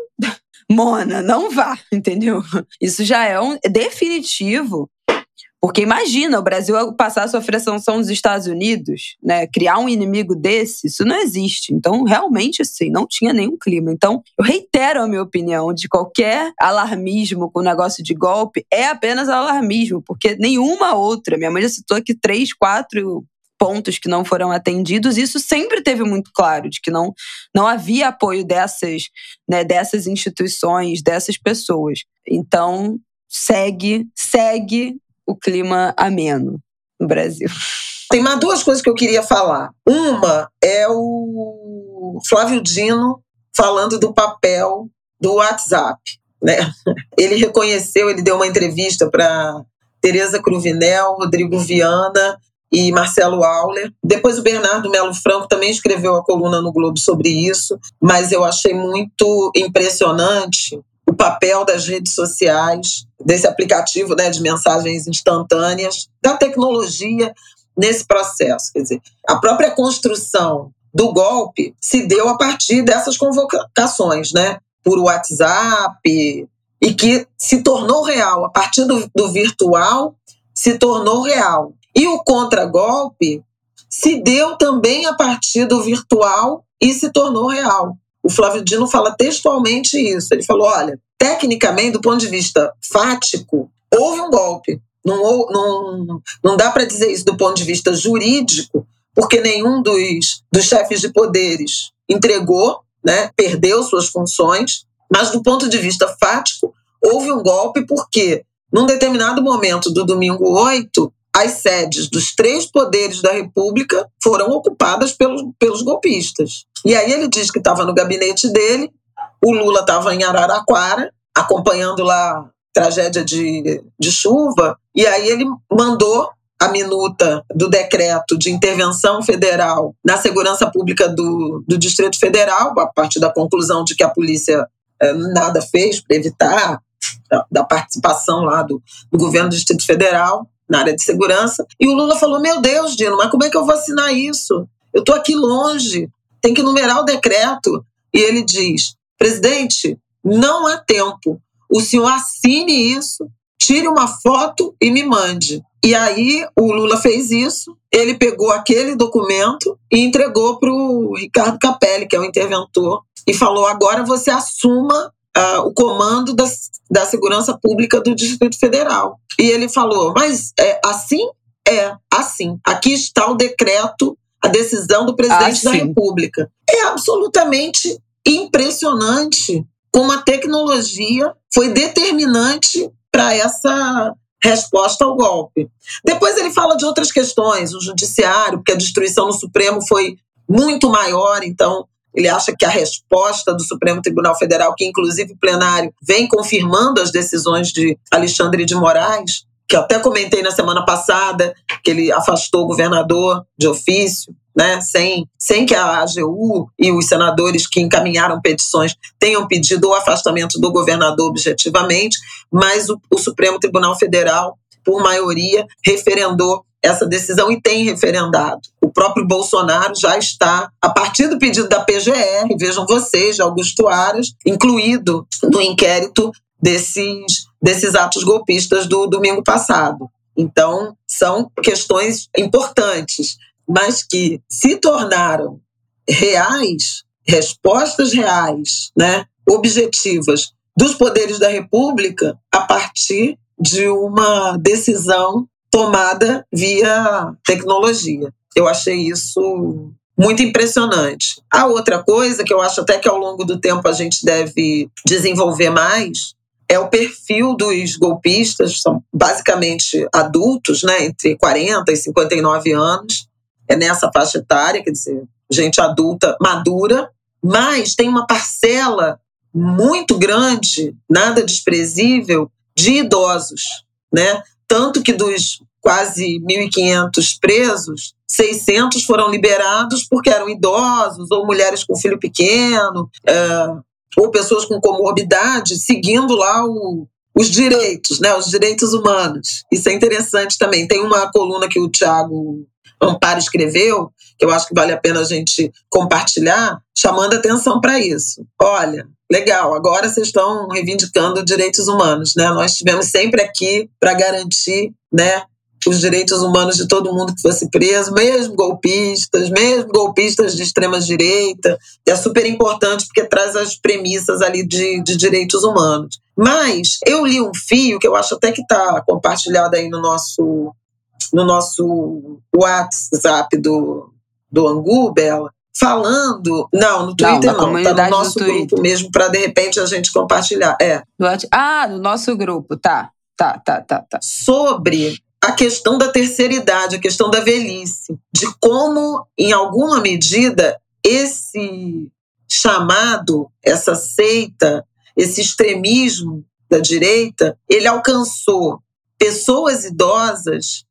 Mona, não vá, entendeu? Isso já é um definitivo. Porque imagina o Brasil passar a sofrer sanção dos Estados Unidos, né? Criar um inimigo desse, isso não existe. Então, realmente, assim, não tinha nenhum clima. Então, eu reitero a minha opinião de qualquer alarmismo com o negócio de golpe é apenas alarmismo, porque nenhuma outra. Minha mãe já citou aqui três, quatro pontos que não foram atendidos, isso sempre teve muito claro, de que não, não havia apoio dessas, né, dessas instituições, dessas pessoas. Então, segue, segue o clima ameno no Brasil. Tem mais duas coisas que eu queria falar. Uma é o Flávio Dino falando do papel do WhatsApp. Né? Ele reconheceu, ele deu uma entrevista para Tereza Cruvinel, Rodrigo Viana e Marcelo Auler. Depois o Bernardo Melo Franco também escreveu a coluna no Globo sobre isso, mas eu achei muito impressionante o papel das redes sociais, desse aplicativo né, de mensagens instantâneas, da tecnologia nesse processo. Quer dizer, a própria construção do golpe se deu a partir dessas convocações, né? Por WhatsApp, e que se tornou real. A partir do, do virtual, se tornou real. E o contragolpe se deu também a partir do virtual e se tornou real. O Flávio Dino fala textualmente isso. Ele falou: olha, tecnicamente, do ponto de vista fático, houve um golpe. Não, não, não dá para dizer isso do ponto de vista jurídico, porque nenhum dos, dos chefes de poderes entregou, né, perdeu suas funções, mas do ponto de vista fático, houve um golpe porque, num determinado momento do domingo 8, as sedes dos três poderes da República foram ocupadas pelos, pelos golpistas. E aí ele diz que estava no gabinete dele, o Lula estava em Araraquara, acompanhando lá a tragédia de, de chuva, e aí ele mandou a minuta do decreto de intervenção federal na segurança pública do, do Distrito Federal, a partir da conclusão de que a polícia eh, nada fez para evitar da, da, participação lá do, do governo do Distrito Federal na área de segurança. E o Lula falou: Meu Deus, Dino, mas como é que eu vou assinar isso? Eu estou aqui longe, tem que numerar o decreto. E ele diz: Presidente, não há tempo. O senhor assine isso, tire uma foto e me mande. E aí o Lula fez isso, ele pegou aquele documento e entregou para o Ricardo Capelli, que é o interventor, e falou: agora você assuma uh, o comando da, da segurança pública do Distrito Federal. E ele falou: mas é assim? É, assim. Aqui está o decreto, a decisão do presidente da República. É absolutamente impressionante como a tecnologia foi determinante para essa resposta ao golpe. Depois ele fala de outras questões, o judiciário, porque a destruição no Supremo foi muito maior, então ele acha que a resposta do Supremo Tribunal Federal, que inclusive o plenário vem confirmando as decisões de Alexandre de Moraes, que eu até comentei na semana passada, que ele afastou o governador de ofício, né, sem, sem que a AGU e os senadores que encaminharam petições tenham pedido o afastamento do governador objetivamente, mas o, o Supremo Tribunal Federal, por maioria, referendou essa decisão e tem referendado. O próprio Bolsonaro já está, a partir do pedido da PGR, vejam vocês, de Augusto Aras, incluído no inquérito desses, desses atos golpistas do domingo passado. Então, são questões importantes, mas que se tornaram reais, respostas reais, né, objetivas dos poderes da República a partir de uma decisão tomada via tecnologia. Eu achei isso muito impressionante. A outra coisa que eu acho até que ao longo do tempo a gente deve desenvolver mais é o perfil dos golpistas, são basicamente adultos, né, entre 40 e 59 anos, é nessa faixa etária, quer dizer, gente adulta madura, mas tem uma parcela muito grande, nada desprezível, de idosos, né? Tanto que dos quase 1.500 presos, 600 foram liberados porque eram idosos ou mulheres com filho pequeno, é, ou pessoas com comorbidade, seguindo lá o, os direitos, né, os direitos humanos. Isso é interessante também. Tem uma coluna que o Tiago Amparo escreveu, que eu acho que vale a pena a gente compartilhar, chamando atenção para isso. Olha, legal, agora vocês estão reivindicando direitos humanos, né? Nós estivemos sempre aqui para garantir, né, os direitos humanos de todo mundo que fosse preso, mesmo golpistas, mesmo golpistas de extrema direita. É super importante porque traz as premissas ali de, de direitos humanos. Mas eu li um fio que eu acho até que está compartilhado aí no nosso no nosso WhatsApp do, do Angu, Bela, falando. Não, no Twitter não, não tá no nosso grupo mesmo, para de repente a gente compartilhar. É. Ah, no nosso grupo, tá. Tá, tá, tá, tá. Sobre a questão da terceira idade, a questão da velhice, de como, em alguma medida, esse chamado, essa seita, esse extremismo da direita, ele alcançou pessoas idosas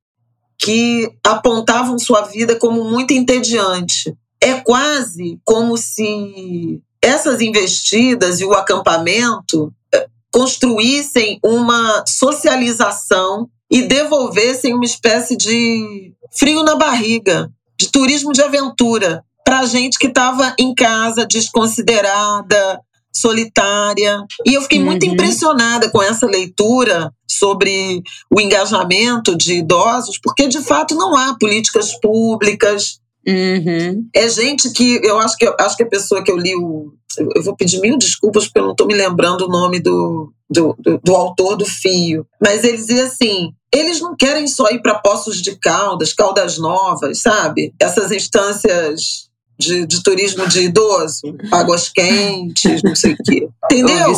que apontavam sua vida como muito entediante. É quase como se essas investidas e o acampamento eh, construíssem uma socialização e devolvessem uma espécie de frio na barriga, de turismo de aventura para gente que estava em casa desconsiderada, solitária. E eu fiquei uhum. muito impressionada com essa leitura sobre o engajamento de idosos, porque de fato não há políticas públicas. Uhum. É gente que eu acho que acho que a pessoa que eu li o eu vou pedir mil desculpas porque eu não estou me lembrando o nome do, do, do, do, autor do fio. Mas ele dizia assim: eles não querem só ir para Poços de Caldas, Caldas Novas, sabe? Essas instâncias de, de turismo de idoso, águas quentes, não sei o quê. Entendeu?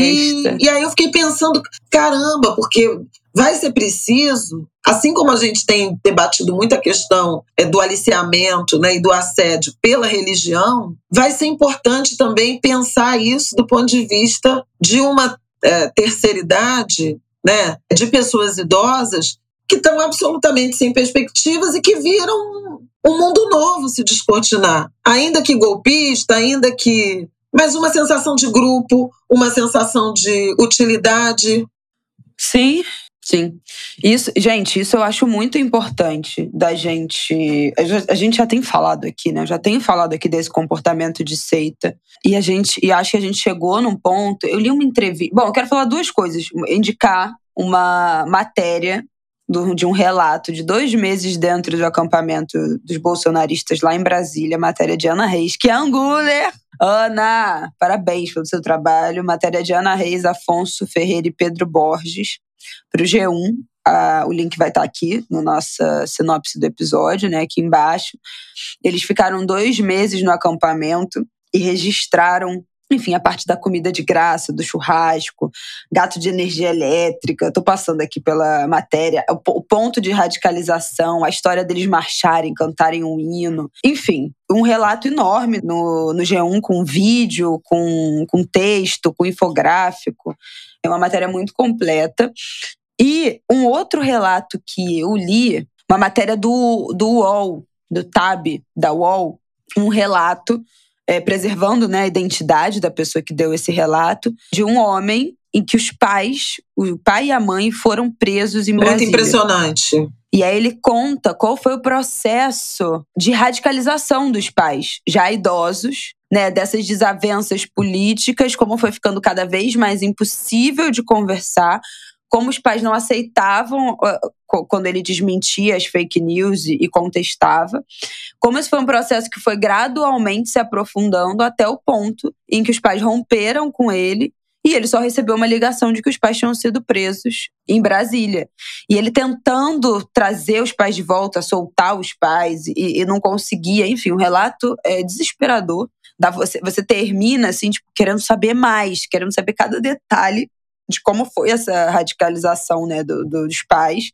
E, e aí eu fiquei pensando, caramba, porque vai ser preciso, assim como a gente tem debatido muita questão é, do aliciamento né, e do assédio pela religião, vai ser importante também pensar isso do ponto de vista de uma é, terceira idade, né, de pessoas idosas que estão absolutamente sem perspectivas e que viram um mundo novo se descortinar. Ainda que golpista, ainda que. Mas uma sensação de grupo, uma sensação de utilidade. Sim, Sim. Isso, gente, isso eu acho muito importante da gente. A gente já tem falado aqui, né? Eu já tenho falado aqui desse comportamento de seita. E a gente, e acho que a gente chegou num ponto. Eu li uma entrevista. Bom, eu quero falar duas coisas. Indicar uma matéria de um relato de dois meses dentro do acampamento dos bolsonaristas lá em Brasília, matéria de Ana Reis, que é Anguler. Ana, parabéns pelo seu trabalho. Matéria de Ana Reis, Afonso Ferreira e Pedro Borges, para o G1. Ah, o link vai estar tá aqui no nossa sinopse do episódio, né, aqui embaixo. Eles ficaram dois meses no acampamento e registraram enfim, a parte da comida de graça, do churrasco, gato de energia elétrica. Estou passando aqui pela matéria, o ponto de radicalização, a história deles marcharem, cantarem um hino. Enfim, um relato enorme no, no G1 com vídeo, com, com texto, com infográfico. É uma matéria muito completa. E um outro relato que eu li, uma matéria do, do UOL, do TAB, da UOL, um relato é, preservando né, a identidade da pessoa que deu esse relato, de um homem em que os pais, o pai e a mãe, foram presos em Muito Brasília. Muito impressionante. E aí ele conta qual foi o processo de radicalização dos pais, já idosos, né, dessas desavenças políticas, como foi ficando cada vez mais impossível de conversar, como os pais não aceitavam quando ele desmentia as fake news e contestava. Como esse foi um processo que foi gradualmente se aprofundando até o ponto em que os pais romperam com ele e ele só recebeu uma ligação de que os pais tinham sido presos em Brasília. E ele tentando trazer os pais de volta, soltar os pais, e, e não conseguia. Enfim, um relato é, desesperador. Você, você termina assim, tipo, querendo saber mais, querendo saber cada detalhe de como foi essa radicalização né, do, dos pais.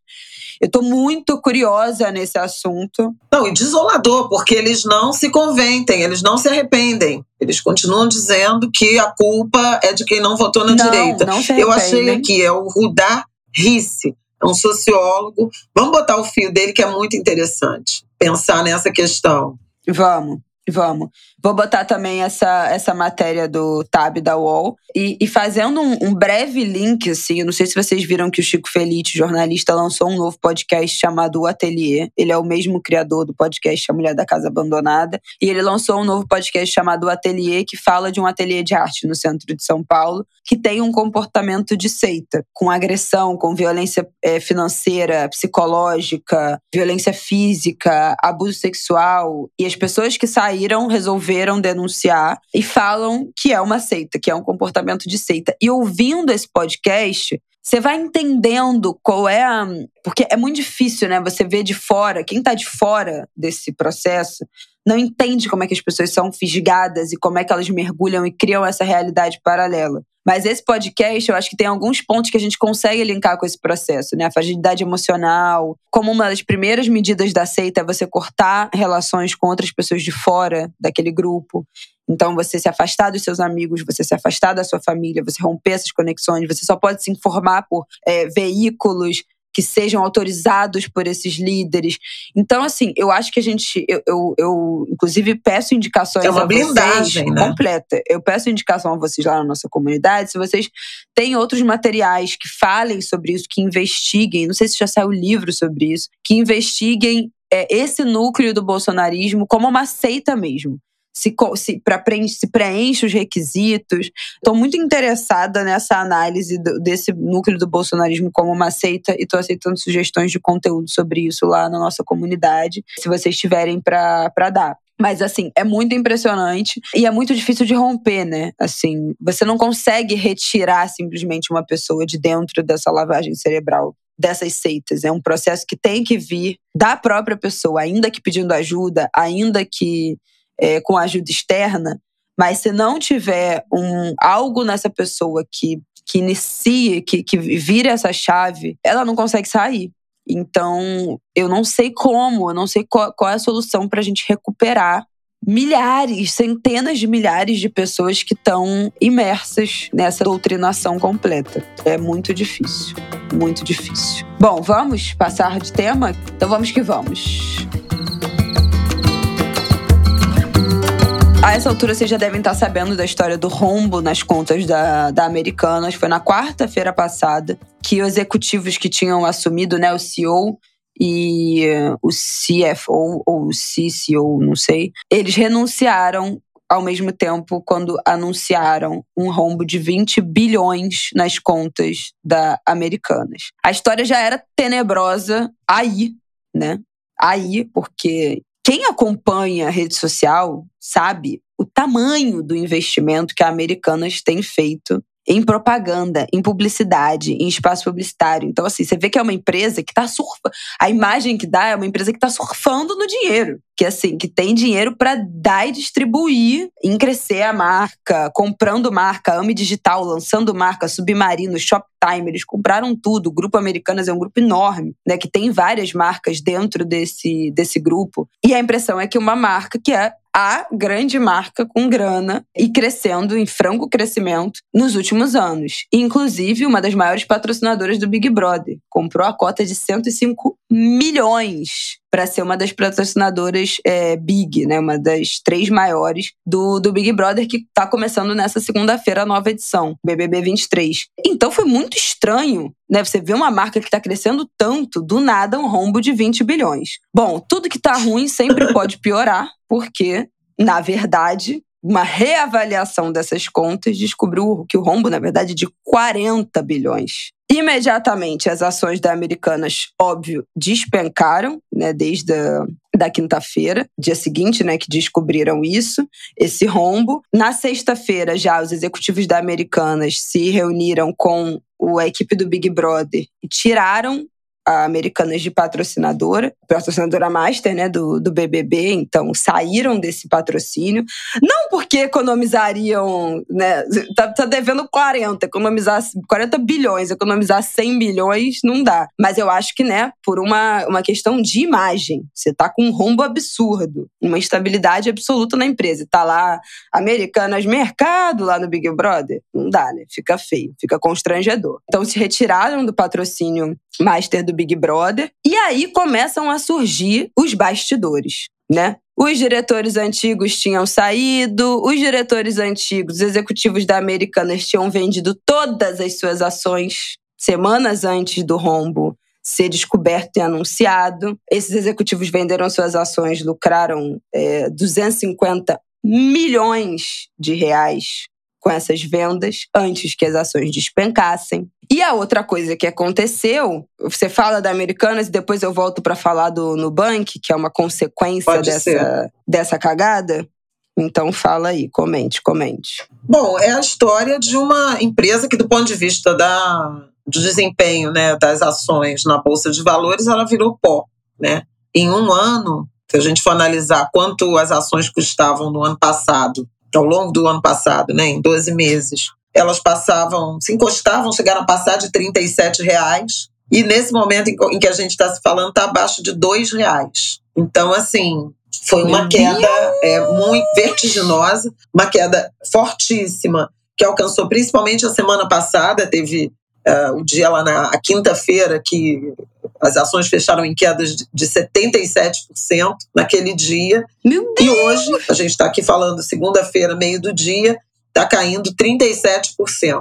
Eu estou muito curiosa nesse assunto. Não, e desolador, porque eles não se conventem, eles não se arrependem. Eles continuam dizendo que a culpa é de quem não votou na não, direita. Não se Eu achei aqui, é o Rudar Risse, é um sociólogo. Vamos botar o fio dele, que é muito interessante pensar nessa questão. Vamos. Vamos. Vou botar também essa, essa matéria do Tab da UOL. E, e fazendo um, um, breve link, assim, eu não sei se vocês viram que o Chico Felite, jornalista, lançou um novo podcast chamado O Atelier. Ele é o mesmo criador do podcast A Mulher da Casa Abandonada. E ele lançou um novo podcast chamado O Atelier, que fala de um ateliê de arte no centro de São Paulo, que tem um comportamento de seita, com agressão, com violência é, financeira, psicológica, violência física, abuso sexual. E as pessoas que saíram resolveram denunciar e falam que é uma seita, que é um comportamento de seita. E ouvindo esse podcast, você vai entendendo qual é a. Porque é muito difícil, né? Você ver de fora, quem tá de fora desse processo, não entende como é que as pessoas são fisgadas e como é que elas mergulham e criam essa realidade paralela. Mas esse podcast, eu acho que tem alguns pontos que a gente consegue linkar com esse processo, né? A fragilidade emocional, como uma das primeiras medidas da seita é você cortar relações com outras pessoas de fora daquele grupo. Então, você se afastar dos seus amigos, você se afastar da sua família, você romper essas conexões, você só pode se informar por é, veículos que sejam autorizados por esses líderes. Então, assim, eu acho que a gente. Eu, eu, eu inclusive, peço indicações. É uma blindagem, vocês, né? Completa. Eu peço indicação a vocês lá na nossa comunidade. Se vocês têm outros materiais que falem sobre isso, que investiguem. Não sei se já saiu livro sobre isso, que investiguem é, esse núcleo do bolsonarismo como uma seita mesmo se, se, pra, se preenche os requisitos. Estou muito interessada nessa análise do, desse núcleo do bolsonarismo como uma seita e estou aceitando sugestões de conteúdo sobre isso lá na nossa comunidade, se vocês tiverem para dar. Mas, assim, é muito impressionante e é muito difícil de romper, né? Assim, você não consegue retirar simplesmente uma pessoa de dentro dessa lavagem cerebral dessas seitas. É um processo que tem que vir da própria pessoa, ainda que pedindo ajuda, ainda que é, com ajuda externa, mas se não tiver um, algo nessa pessoa que, que inicie, que, que vira essa chave, ela não consegue sair. Então, eu não sei como, eu não sei qual, qual é a solução para a gente recuperar milhares, centenas de milhares de pessoas que estão imersas nessa doutrinação completa. É muito difícil, muito difícil. Bom, vamos passar de tema? Então vamos que vamos. A essa altura vocês já devem estar sabendo da história do rombo nas contas da, da Americanas. Foi na quarta-feira passada que os executivos que tinham assumido, né, o CEO e o CFO ou o CCO, não sei, eles renunciaram ao mesmo tempo quando anunciaram um rombo de 20 bilhões nas contas da Americanas. A história já era tenebrosa aí, né? Aí, porque quem acompanha a rede social sabe o tamanho do investimento que a Americanas tem feito em propaganda, em publicidade, em espaço publicitário. Então, assim, você vê que é uma empresa que está surfando. A imagem que dá é uma empresa que está surfando no dinheiro. Que, assim, que tem dinheiro para dar e distribuir, em crescer a marca, comprando marca, Ame Digital, lançando marca, Submarino, Shoptime. Eles compraram tudo. O Grupo Americanas é um grupo enorme, né? Que tem várias marcas dentro desse, desse grupo. E a impressão é que uma marca que é a grande marca com grana e crescendo em franco crescimento nos últimos anos. Inclusive, uma das maiores patrocinadoras do Big Brother comprou a cota de 105 milhões para ser uma das patrocinadoras é, Big, né, uma das três maiores do, do Big Brother, que está começando nessa segunda-feira a nova edição, BBB 23. Então foi muito estranho né, você vê uma marca que está crescendo tanto, do nada um rombo de 20 bilhões. Bom, tudo que está ruim sempre pode piorar, porque, na verdade, uma reavaliação dessas contas descobriu que o rombo, na verdade, é de 40 bilhões. Imediatamente, as ações da Americanas, óbvio, despencaram, né, desde a da quinta-feira, dia seguinte, né, que descobriram isso, esse rombo. Na sexta-feira, já os executivos da Americanas se reuniram com a equipe do Big Brother e tiraram a Americanas de patrocinadora, patrocinadora master, né, do, do BBB, então saíram desse patrocínio. Não porque economizariam, né, tá, tá devendo 40, economizar 40 bilhões, economizar 100 bilhões não dá. Mas eu acho que, né, por uma, uma questão de imagem, você tá com um rombo absurdo, uma instabilidade absoluta na empresa. Tá lá Americanas Mercado lá no Big Brother, não dá, né, fica feio, fica constrangedor. Então se retiraram do patrocínio master do Big Brother. E aí começam a surgir os bastidores, né? Os diretores antigos tinham saído, os diretores antigos, os executivos da Americanas tinham vendido todas as suas ações semanas antes do rombo ser descoberto e anunciado. Esses executivos venderam suas ações, lucraram é, 250 milhões de reais com essas vendas antes que as ações despencassem. E a outra coisa que aconteceu, você fala da Americanas e depois eu volto para falar do Nubank, que é uma consequência dessa, dessa cagada. Então fala aí, comente, comente. Bom, é a história de uma empresa que do ponto de vista da, do desempenho né, das ações na Bolsa de Valores, ela virou pó. Né? Em um ano, se a gente for analisar quanto as ações custavam no ano passado ao longo do ano passado, né, em 12 meses, elas passavam, se encostavam, chegaram a passar de 37 reais. E nesse momento em que a gente está se falando, está abaixo de dois reais. Então, assim, foi uma queda é, muito vertiginosa, uma queda fortíssima, que alcançou principalmente a semana passada, teve uh, o dia lá na quinta-feira que as ações fecharam em quedas de 77% naquele dia. Meu Deus! E hoje, a gente está aqui falando segunda-feira, meio do dia, está caindo 37%.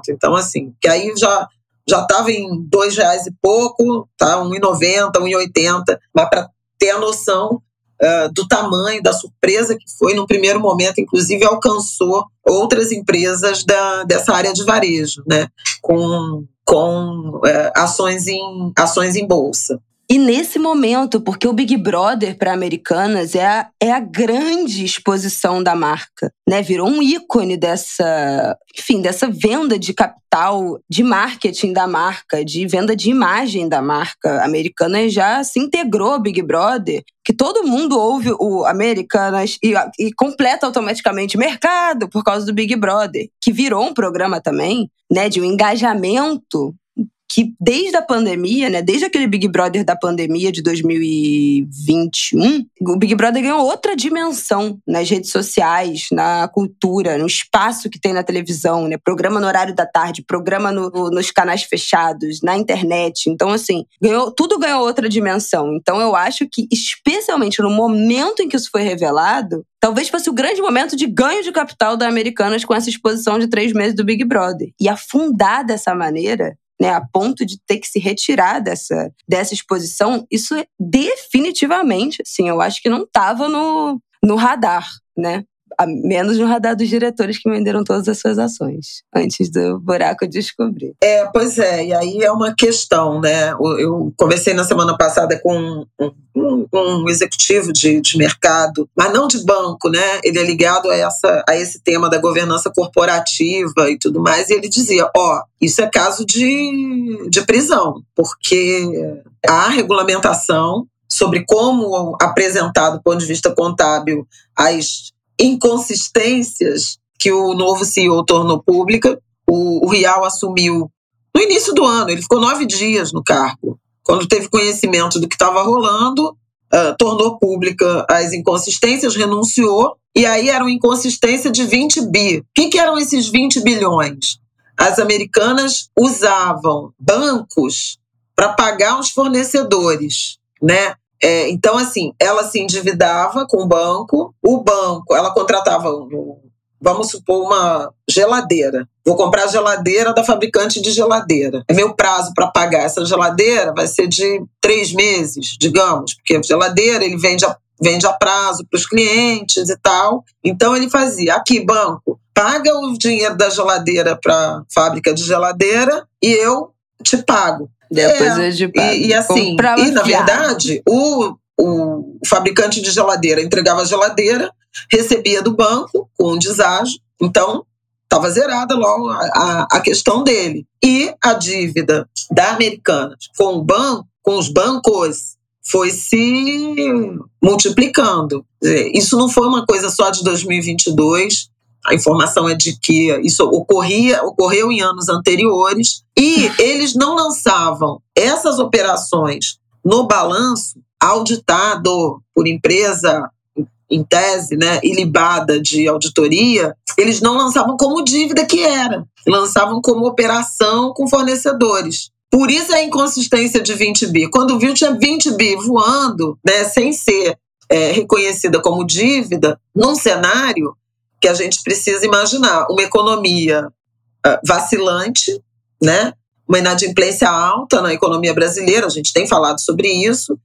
Então, assim, que aí já já estava em dois reais e pouco, tá? 1,90, 1,80, mas para ter a noção uh, do tamanho, da surpresa que foi, no primeiro momento, inclusive alcançou outras empresas da, dessa área de varejo, né? Com com é, ações, em, ações em bolsa. E nesse momento, porque o Big Brother para Americanas é a, é a grande exposição da marca, né? Virou um ícone dessa, enfim, dessa venda de capital, de marketing da marca, de venda de imagem da marca. Americanas já se integrou ao Big Brother, que todo mundo ouve o Americanas e, e completa automaticamente mercado por causa do Big Brother, que virou um programa também, né, de um engajamento que desde a pandemia, né, desde aquele Big Brother da pandemia de 2021, o Big Brother ganhou outra dimensão nas redes sociais, na cultura, no espaço que tem na televisão, né, programa no horário da tarde, programa no, nos canais fechados, na internet. Então, assim, ganhou, tudo ganhou outra dimensão. Então, eu acho que, especialmente no momento em que isso foi revelado, Talvez fosse o grande momento de ganho de capital da Americanas com essa exposição de três meses do Big Brother. E afundar dessa maneira né, a ponto de ter que se retirar dessa, dessa exposição, isso é definitivamente, assim, eu acho que não estava no, no radar, né? A menos no radar dos diretores que venderam todas as suas ações antes do buraco descobrir. É, pois é, e aí é uma questão, né? Eu conversei na semana passada com um, um, um executivo de, de mercado, mas não de banco, né? Ele é ligado a, essa, a esse tema da governança corporativa e tudo mais, e ele dizia: ó, oh, isso é caso de, de prisão, porque há regulamentação sobre como apresentar do ponto de vista contábil as inconsistências que o novo CEO tornou pública. O, o Rial assumiu no início do ano, ele ficou nove dias no cargo. Quando teve conhecimento do que estava rolando, uh, tornou pública as inconsistências, renunciou, e aí era uma inconsistência de 20 bi. O que, que eram esses 20 bilhões? As americanas usavam bancos para pagar os fornecedores, né? É, então, assim, ela se endividava com o banco, o banco, ela contratava, vamos supor, uma geladeira. Vou comprar a geladeira da fabricante de geladeira. É meu prazo para pagar essa geladeira vai ser de três meses, digamos, porque a geladeira ele vende a, vende a prazo para os clientes e tal. Então ele fazia aqui banco, paga o dinheiro da geladeira para fábrica de geladeira e eu te pago. Depois é, eu e, e assim, e na verdade, o, o fabricante de geladeira entregava a geladeira, recebia do banco com um deságio, então estava zerada logo a, a, a, questão dele. E a dívida da Americanas com o banco, com os bancos, foi se multiplicando. Isso não foi uma coisa só de 2022, a informação é de que isso ocorria, ocorreu em anos anteriores e eles não lançavam essas operações no balanço auditado por empresa em tese, né, ilibada de auditoria, eles não lançavam como dívida que era, lançavam como operação com fornecedores. Por isso a inconsistência de 20 bi. Quando viu, tinha 20 bi voando, né, sem ser é, reconhecida como dívida, num cenário que a gente precisa imaginar uma economia uh, vacilante, né? uma inadimplência alta na economia brasileira, a gente tem falado sobre isso,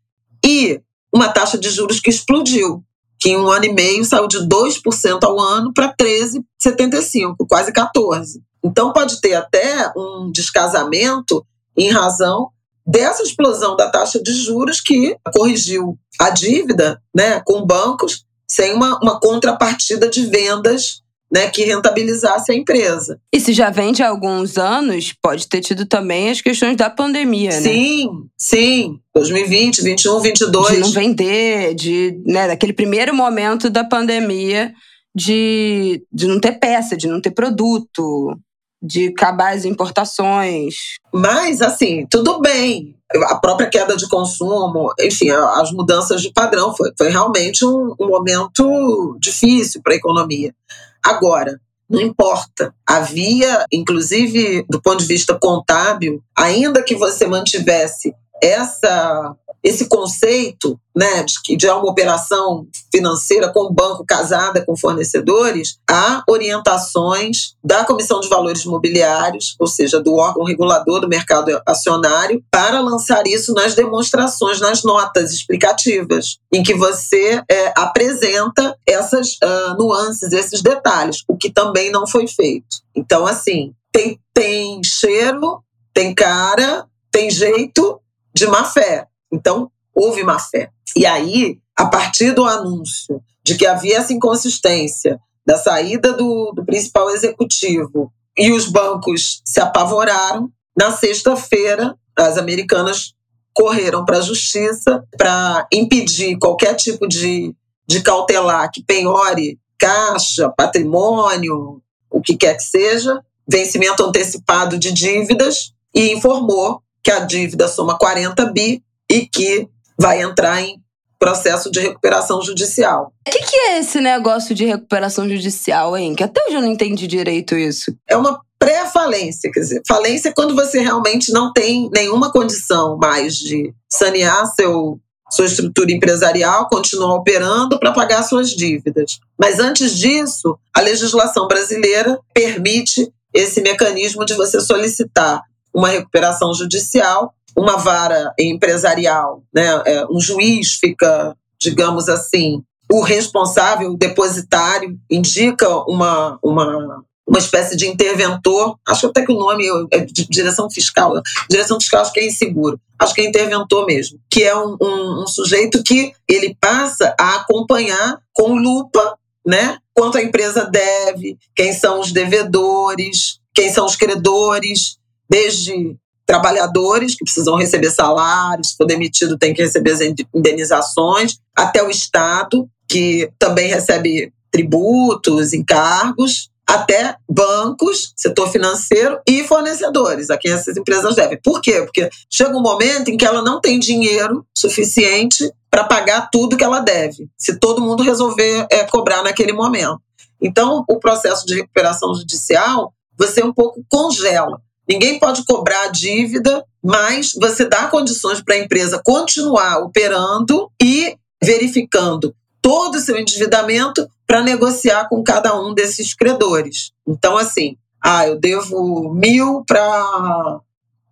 e uma taxa de juros que explodiu, que em um ano e meio saiu de 2% ao ano para 13,75%, quase 14%. Então pode ter até um descasamento em razão dessa explosão da taxa de juros que corrigiu a dívida né, com bancos sem uma, uma contrapartida de vendas né, que rentabilizasse a empresa. E se já vende há alguns anos, pode ter tido também as questões da pandemia, sim, né? Sim, sim. 2020, 21, 22. De não vender, de, né, daquele primeiro momento da pandemia de, de não ter peça, de não ter produto, de acabar as importações. Mas, assim, tudo bem a própria queda de consumo, enfim, as mudanças de padrão. Foi, foi realmente um, um momento difícil para a economia. Agora, não importa. Havia, inclusive do ponto de vista contábil, ainda que você mantivesse essa esse conceito né, de de uma operação financeira com banco casada com fornecedores, há orientações da Comissão de Valores Imobiliários, ou seja, do órgão regulador do mercado acionário, para lançar isso nas demonstrações, nas notas explicativas, em que você é, apresenta essas uh, nuances, esses detalhes, o que também não foi feito. Então, assim, tem, tem cheiro, tem cara, tem jeito de má fé Então, houve má fé. E aí, a partir do anúncio de que havia essa inconsistência da saída do, do principal executivo e os bancos se apavoraram, na sexta-feira, as americanas correram para a justiça para impedir qualquer tipo de, de cautelar que penhore caixa, patrimônio, o que quer que seja, vencimento antecipado de dívidas, e informou que a dívida soma 40 bi e que vai entrar em processo de recuperação judicial. O que, que, é esse negócio de recuperação judicial, hein? Que até hoje eu não entendi direito isso. É uma pré-falência, quer dizer, falência é quando você realmente não tem nenhuma condição mais de sanear seu, sua estrutura empresarial, continuar operando para pagar suas dívidas. Mas antes disso, a legislação brasileira permite esse mecanismo de você solicitar uma recuperação judicial, uma vara empresarial, né? É, um juiz fica, digamos assim, o responsável, o depositário, indica uma, uma, uma espécie de interventor, acho até que o nome é direção fiscal, direção fiscal acho que é inseguro, acho que é interventor mesmo, que é um, um, um sujeito que ele passa a acompanhar com lupa, né, quanto a empresa deve, quem são os devedores, quem são os credores, desde trabalhadores que precisam receber salários, se for demitido tem que receber as indenizações, até o Estado, que também recebe tributos, encargos, até bancos, setor financeiro e fornecedores, a quem essas empresas devem. Por quê? Porque chega um momento em que ela não tem dinheiro suficiente para pagar tudo que ela deve, se todo mundo resolver é, cobrar naquele momento. Então, o processo de recuperação judicial, você um pouco congela. Ninguém pode cobrar a dívida, mas você dá condições para a empresa continuar operando e verificando todo o seu endividamento para negociar com cada um desses credores. Então, assim, ah, eu devo mil para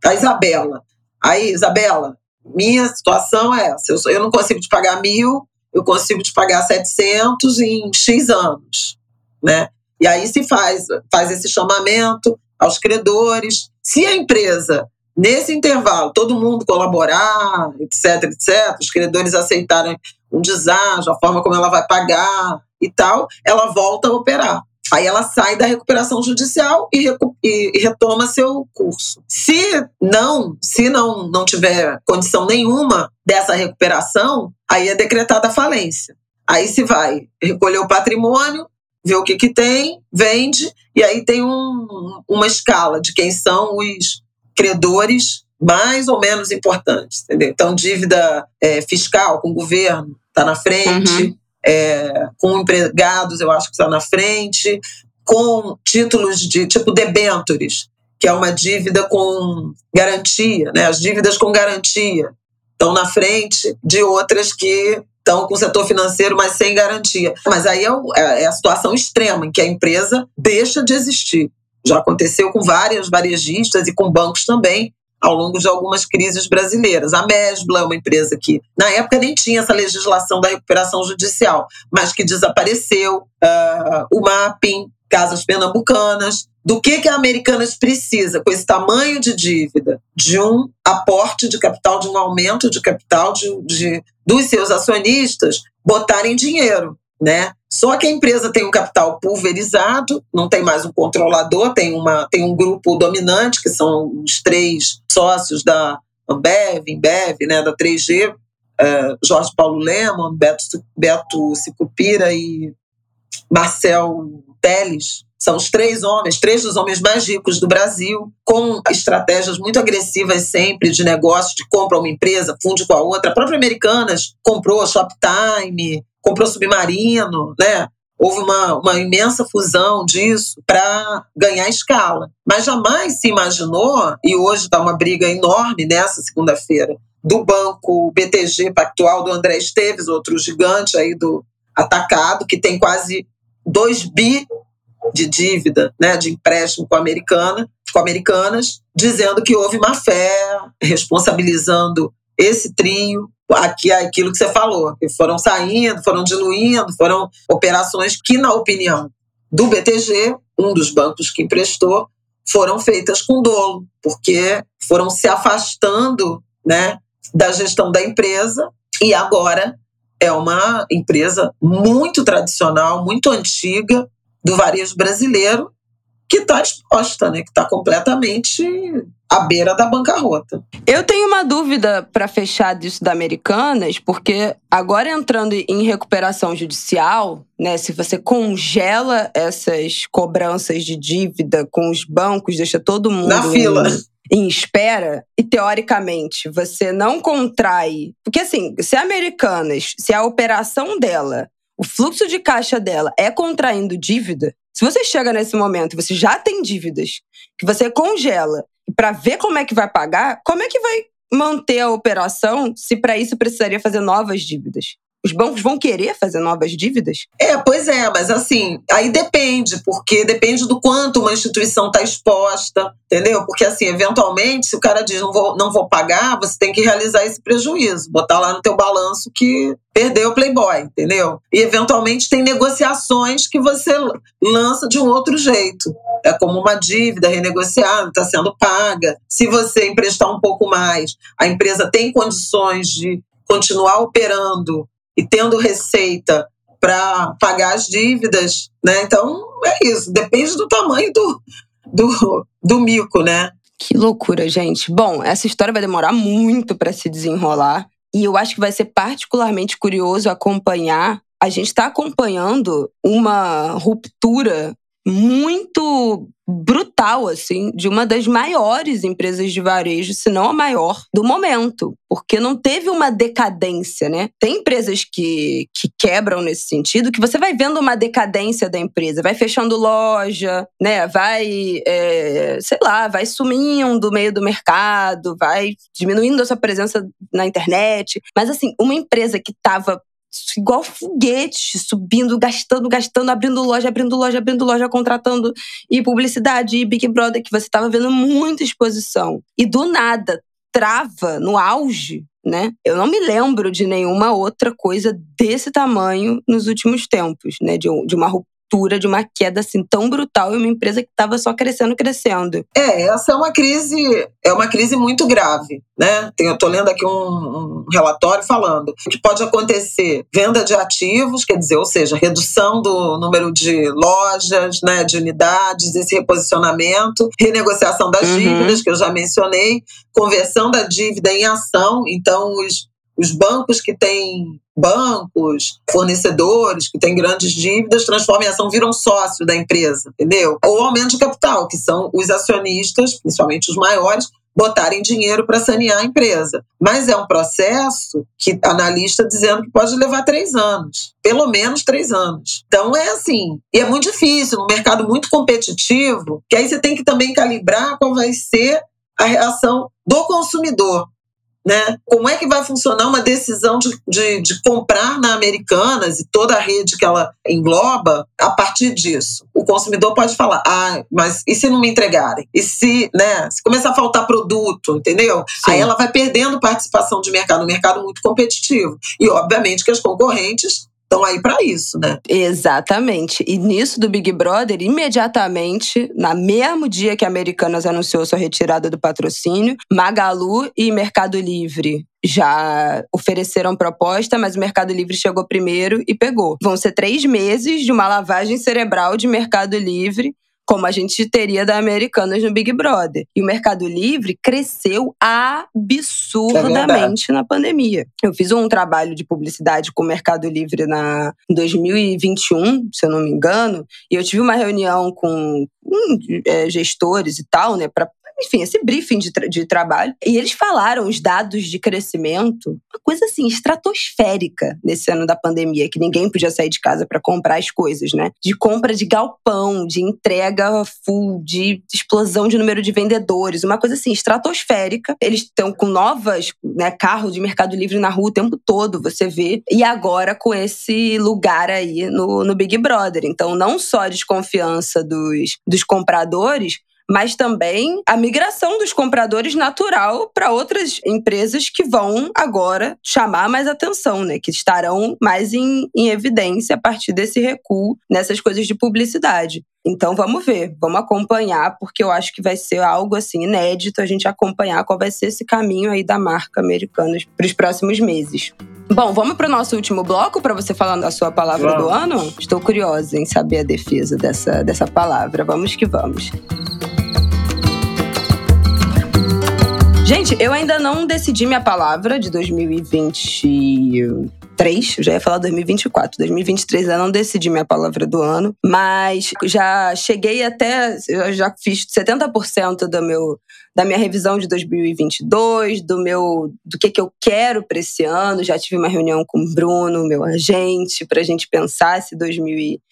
a Isabela. Aí, Isabela, minha situação é essa: eu, não consigo te pagar mil, eu consigo te pagar 700 em X anos, né? E aí se faz, faz esse chamamento, aos credores. Se a empresa, nesse intervalo, todo mundo colaborar, etc, etc, os credores aceitarem um deságio, a forma como ela vai pagar e tal, ela volta a operar. Aí ela sai da recuperação judicial e, e, e, retoma seu curso. Se não, se não, não tiver condição nenhuma dessa recuperação, aí é decretada a falência. Aí se vai recolher o patrimônio, vê o que, que tem, vende, e aí tem um, uma escala de quem são os credores mais ou menos importantes, entendeu? Então, dívida é, fiscal com o governo está na frente, uhum. é, com empregados eu acho que está na frente, com títulos de tipo debentures, que é uma dívida com garantia, né? As dívidas com garantia estão na frente de outras que estão com o setor financeiro, mas sem garantia. Mas aí é, é, é a situação extrema, em que a empresa deixa de existir. Já aconteceu com várias varejistas e com bancos também, ao longo de algumas crises brasileiras. A Mesbla é uma empresa que, na época, nem tinha essa legislação da recuperação judicial, mas que desapareceu. Uh, o Mapping, Casas Pernambucanas, do que, que a Americanas precisa com esse tamanho de dívida? De um aporte de capital, de um aumento de capital de, de dos seus acionistas botarem dinheiro. Né? Só que a empresa tem um capital pulverizado, não tem mais um controlador, tem, uma, tem um grupo dominante, que são os três sócios da Ambev, Embev, né, da 3G, é, Jorge Paulo Lemon, Beto, Beto Sicupira e Marcel Teles, são os três homens, três dos homens mais ricos do Brasil, com estratégias muito agressivas sempre de negócio, de compra uma empresa, funde com a outra. A própria Americanas comprou a Shoptime, comprou Submarino, né? Houve uma, uma imensa fusão disso para ganhar escala. Mas jamais se imaginou, e hoje está uma briga enorme nessa segunda-feira, do banco BTG Pactual do André Esteves, outro gigante aí do atacado, que tem quase 2 bi de dívida, né, de empréstimo com a americana, com americanas, dizendo que houve má fé, responsabilizando esse trio, aqui aquilo que você falou, que foram saindo, foram diluindo, foram operações que, na opinião do BTG, um dos bancos que emprestou, foram feitas com dolo, porque foram se afastando, né, da gestão da empresa e agora é uma empresa muito tradicional, muito antiga do varejo brasileiro que está exposta, né? que está completamente à beira da bancarrota. Eu tenho uma dúvida para fechar disso da Americanas, porque agora entrando em recuperação judicial, né, se você congela essas cobranças de dívida com os bancos, deixa todo mundo na fila. Em, em espera, e teoricamente você não contrai. Porque assim, se a Americanas, se a operação dela o fluxo de caixa dela é contraindo dívida, se você chega nesse momento e você já tem dívidas, que você congela para ver como é que vai pagar, como é que vai manter a operação se para isso precisaria fazer novas dívidas? Os bancos vão querer fazer novas dívidas? É, pois é, mas assim, aí depende, porque depende do quanto uma instituição está exposta, entendeu? Porque assim, eventualmente, se o cara diz não vou, não vou pagar, você tem que realizar esse prejuízo, botar lá no teu balanço que perdeu o Playboy, entendeu? E eventualmente tem negociações que você lança de um outro jeito. É como uma dívida renegociada, está sendo paga. Se você emprestar um pouco mais, a empresa tem condições de continuar operando e tendo receita para pagar as dívidas, né? Então é isso, depende do tamanho do, do, do mico, né? Que loucura, gente. Bom, essa história vai demorar muito para se desenrolar e eu acho que vai ser particularmente curioso acompanhar. A gente está acompanhando uma ruptura muito brutal, assim, de uma das maiores empresas de varejo, se não a maior, do momento. Porque não teve uma decadência, né? Tem empresas que, que quebram nesse sentido, que você vai vendo uma decadência da empresa, vai fechando loja, né? Vai, é, sei lá, vai sumindo do meio do mercado, vai diminuindo a sua presença na internet. Mas, assim, uma empresa que estava igual foguete, subindo, gastando, gastando, abrindo loja, abrindo loja, abrindo loja, contratando e publicidade e Big Brother, que você estava vendo muita exposição. E do nada, trava no auge, né? Eu não me lembro de nenhuma outra coisa desse tamanho nos últimos tempos, né? De, de uma ruptura, de uma queda assim tão brutal em uma empresa que estava só crescendo, crescendo. É, essa é uma crise, é uma crise muito grave, né? Eu tô lendo aqui um, um relatório falando que pode acontecer venda de ativos, quer dizer, ou seja, redução do número de lojas, né, de unidades, esse reposicionamento, renegociação das uhum. dívidas que eu já mencionei, conversão da dívida em ação, então os os bancos que têm bancos, fornecedores que têm grandes dívidas, transformam em ação, viram sócio da empresa, entendeu? Ou aumento de capital, que são os acionistas, principalmente os maiores, botarem dinheiro para sanear a empresa. Mas é um processo que analista dizendo que pode levar três anos, pelo menos três anos. Então é assim, e é muito difícil, num mercado muito competitivo, que aí você tem que também calibrar qual vai ser a reação do consumidor. Né? Como é que vai funcionar uma decisão de, de, de, comprar na Americanas e toda a rede que ela engloba a partir disso? O consumidor pode falar, ah, mas e se não me entregarem? E se, né, se começar a faltar produto, entendeu? Sim. Aí ela vai perdendo participação de mercado, um mercado muito competitivo. E, obviamente, que as concorrentes estão aí para isso, né? Exatamente. E nisso do Big Brother, imediatamente, na mesmo dia que a Americanas anunciou sua retirada do patrocínio, Magalu e Mercado Livre já ofereceram proposta, mas o Mercado Livre chegou primeiro e pegou. Vão ser três meses de uma lavagem cerebral de Mercado Livre como a gente teria da Americanas no Big Brother. E o Mercado Livre cresceu absurdamente é na pandemia. Eu fiz um trabalho de publicidade com o Mercado Livre na, em 2021, se eu não me engano, e eu tive uma reunião com é, gestores e tal, né, para enfim, esse briefing de, tra de trabalho. E eles falaram os dados de crescimento, uma coisa assim, estratosférica nesse ano da pandemia, que ninguém podia sair de casa para comprar as coisas, né? De compra de galpão, de entrega full, de explosão de número de vendedores, uma coisa assim, estratosférica. Eles estão com novas, né, carros de Mercado Livre na rua o tempo todo, você vê. E agora com esse lugar aí no, no Big Brother. Então, não só a desconfiança dos, dos compradores, mas também a migração dos compradores natural para outras empresas que vão agora chamar mais atenção, né? Que estarão mais em, em evidência a partir desse recuo nessas coisas de publicidade. Então vamos ver, vamos acompanhar, porque eu acho que vai ser algo assim inédito a gente acompanhar qual vai ser esse caminho aí da marca americana para os próximos meses. Bom, vamos para o nosso último bloco para você falar da sua palavra vamos. do ano? Estou curiosa em saber a defesa dessa, dessa palavra. Vamos que vamos. Gente, eu ainda não decidi minha palavra de 2023. Eu já ia falar 2024. 2023 eu não decidi minha palavra do ano, mas já cheguei até. Eu já fiz 70% do meu da minha revisão de 2022, do meu do que, que eu quero para esse ano. Já tive uma reunião com o Bruno, meu agente, para a gente pensar esse 2023.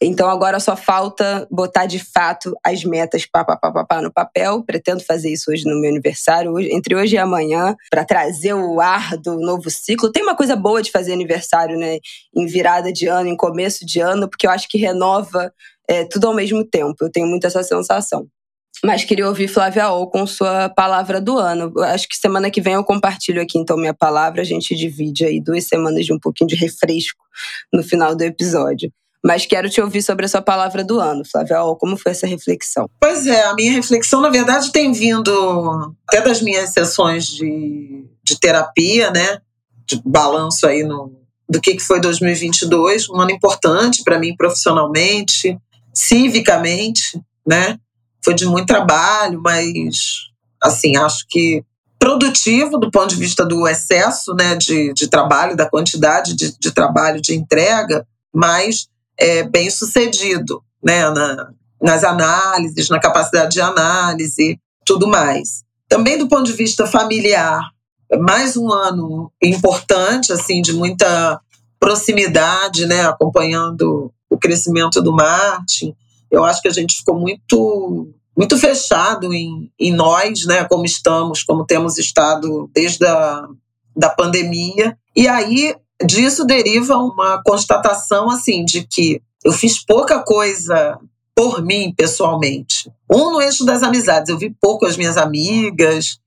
Então agora só falta botar de fato as metas pá, pá, pá, pá, no papel. Pretendo fazer isso hoje no meu aniversário, hoje, entre hoje e amanhã, para trazer o ar do novo ciclo. Tem uma coisa boa de fazer aniversário, né? Em virada de ano, em começo de ano, porque eu acho que renova é, tudo ao mesmo tempo. Eu tenho muito essa sensação. Mas queria ouvir Flávia O com sua palavra do ano. Acho que semana que vem eu compartilho aqui então minha palavra. A gente divide aí duas semanas de um pouquinho de refresco no final do episódio. Mas quero te ouvir sobre a sua palavra do ano, Flávia. O, como foi essa reflexão? Pois é, a minha reflexão, na verdade, tem vindo até das minhas sessões de, de terapia, né? De balanço aí no, do que, que foi 2022, um ano importante para mim profissionalmente, civicamente, né? Foi de muito trabalho, mas assim, acho que produtivo do ponto de vista do excesso né, de, de trabalho, da quantidade de, de trabalho, de entrega, mas é, bem sucedido né, na, nas análises, na capacidade de análise, tudo mais. Também do ponto de vista familiar, mais um ano importante, assim, de muita proximidade, né, acompanhando o crescimento do Martin. Eu acho que a gente ficou muito muito fechado em, em nós, né, como estamos, como temos estado desde a da pandemia. E aí disso deriva uma constatação assim de que eu fiz pouca coisa por mim pessoalmente. Um no eixo das amizades, eu vi pouco as minhas amigas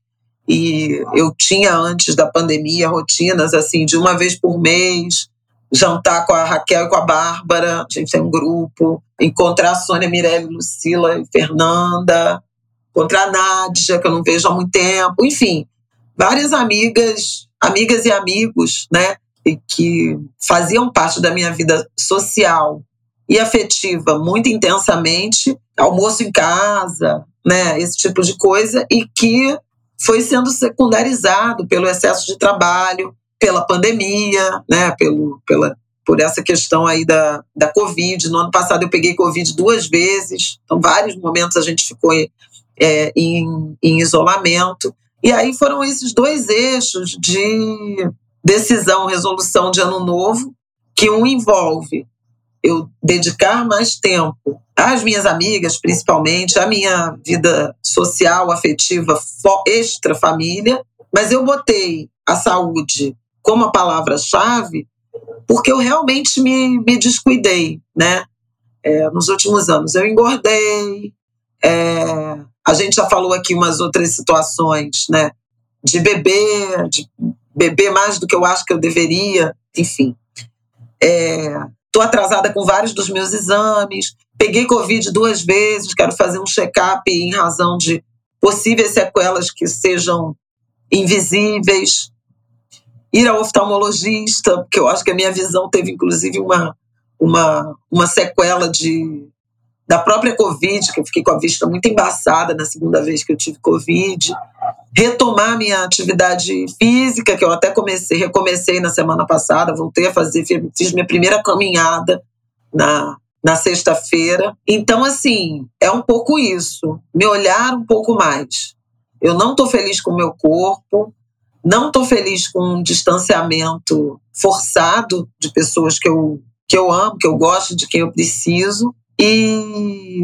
e eu tinha antes da pandemia rotinas assim de uma vez por mês jantar com a Raquel e com a Bárbara, a gente tem um grupo, encontrar a Sônia, Mirelle, Lucila e Fernanda, encontrar a Nádia, que eu não vejo há muito tempo, enfim, várias amigas, amigas e amigos, né, e que faziam parte da minha vida social e afetiva muito intensamente, almoço em casa, né, esse tipo de coisa, e que foi sendo secundarizado pelo excesso de trabalho, pela pandemia, né, pelo, pela, por essa questão aí da, da Covid. No ano passado eu peguei Covid duas vezes, então vários momentos a gente ficou é, em, em isolamento. E aí foram esses dois eixos de decisão, resolução de ano novo, que um envolve eu dedicar mais tempo às minhas amigas, principalmente, à minha vida social, afetiva, extra família, mas eu botei a saúde como a palavra-chave, porque eu realmente me, me descuidei, né? É, nos últimos anos. Eu engordei, é, a gente já falou aqui umas outras situações, né? De beber, de beber mais do que eu acho que eu deveria, enfim. Estou é, atrasada com vários dos meus exames, peguei Covid duas vezes, quero fazer um check-up em razão de possíveis sequelas que sejam invisíveis ir ao oftalmologista, porque eu acho que a minha visão teve inclusive uma, uma, uma sequela de, da própria Covid, que eu fiquei com a vista muito embaçada na segunda vez que eu tive Covid. Retomar minha atividade física, que eu até comecei, recomecei na semana passada, voltei a fazer, fiz minha primeira caminhada na, na sexta-feira. Então, assim, é um pouco isso, me olhar um pouco mais. Eu não estou feliz com o meu corpo, não estou feliz com um distanciamento forçado de pessoas que eu, que eu amo, que eu gosto, de quem eu preciso. E,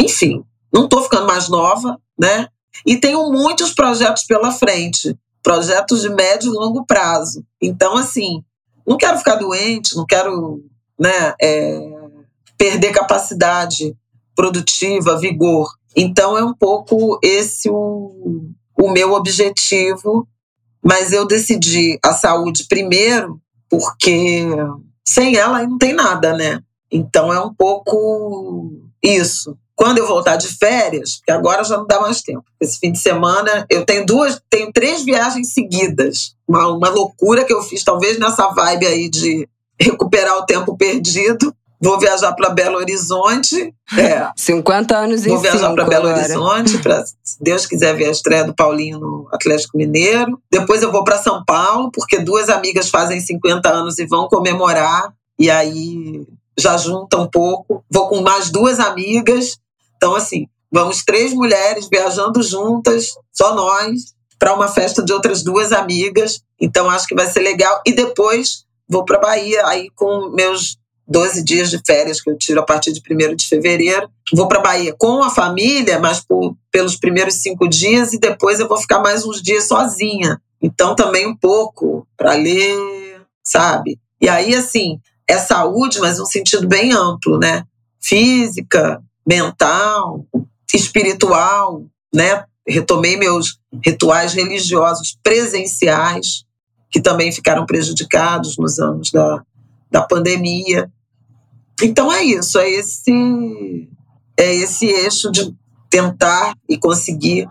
enfim, não estou ficando mais nova, né? E tenho muitos projetos pela frente projetos de médio e longo prazo. Então, assim, não quero ficar doente, não quero né, é, perder capacidade produtiva, vigor. Então é um pouco esse o, o meu objetivo, mas eu decidi a saúde primeiro, porque sem ela não tem nada, né? Então é um pouco isso. Quando eu voltar de férias, porque agora já não dá mais tempo. Esse fim de semana eu tenho duas, tenho três viagens seguidas. Uma, uma loucura que eu fiz, talvez nessa vibe aí de recuperar o tempo perdido. Vou viajar para Belo Horizonte. É. 50 anos em Vou viajar para Belo Horizonte, para, se Deus quiser ver a estreia do Paulinho no Atlético Mineiro. Depois eu vou para São Paulo, porque duas amigas fazem 50 anos e vão comemorar. E aí já junta um pouco. Vou com mais duas amigas. Então, assim, vamos três mulheres viajando juntas, só nós, para uma festa de outras duas amigas. Então, acho que vai ser legal. E depois vou para Bahia, aí com meus 12 dias de férias que eu tiro a partir de 1 de fevereiro. Vou para Bahia com a família, mas por, pelos primeiros cinco dias, e depois eu vou ficar mais uns dias sozinha. Então, também um pouco para ler, sabe? E aí, assim, é saúde, mas num sentido bem amplo, né? Física, mental, espiritual, né? Retomei meus rituais religiosos presenciais, que também ficaram prejudicados nos anos da, da pandemia. Então é isso, é esse é esse eixo de tentar e conseguir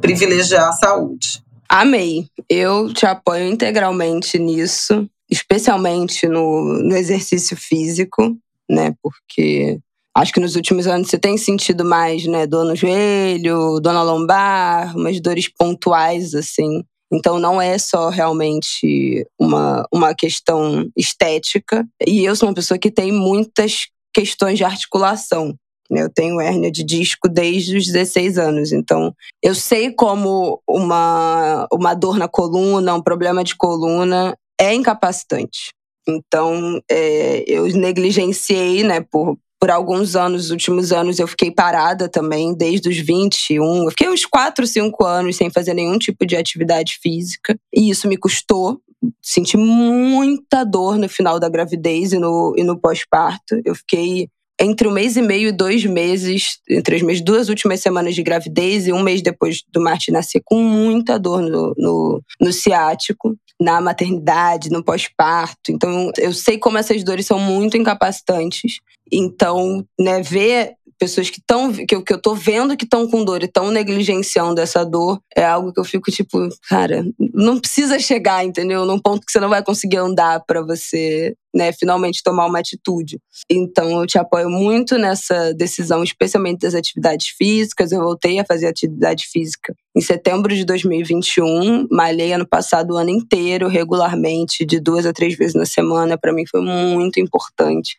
privilegiar a saúde. Amei. Eu te apoio integralmente nisso, especialmente no, no exercício físico, né? Porque acho que nos últimos anos você tem sentido mais, né? Dor no joelho, dor na lombar, umas dores pontuais, assim. Então não é só realmente uma, uma questão estética. E eu sou uma pessoa que tem muitas questões de articulação. Né? Eu tenho hérnia de disco desde os 16 anos. Então eu sei como uma, uma dor na coluna, um problema de coluna é incapacitante. Então, é, eu negligenciei, né, por, por alguns anos, os últimos anos, eu fiquei parada também, desde os 21. Eu fiquei uns 4, 5 anos sem fazer nenhum tipo de atividade física. E isso me custou. Senti muita dor no final da gravidez e no, e no pós-parto. Eu fiquei entre um mês e meio e dois meses, entre as minhas duas últimas semanas de gravidez e um mês depois do Martin nascer, com muita dor no, no, no ciático na maternidade, no pós-parto. Então, eu sei como essas dores são muito incapacitantes. Então, né, ver pessoas que estão que, eu, que eu tô vendo que estão com dor e estão negligenciando essa dor é algo que eu fico tipo, cara, não precisa chegar, entendeu? Num ponto que você não vai conseguir andar para você né, finalmente tomar uma atitude. Então, eu te apoio muito nessa decisão, especialmente das atividades físicas. Eu voltei a fazer atividade física em setembro de 2021, malhei ano passado o ano inteiro, regularmente, de duas a três vezes na semana. Para mim foi muito importante.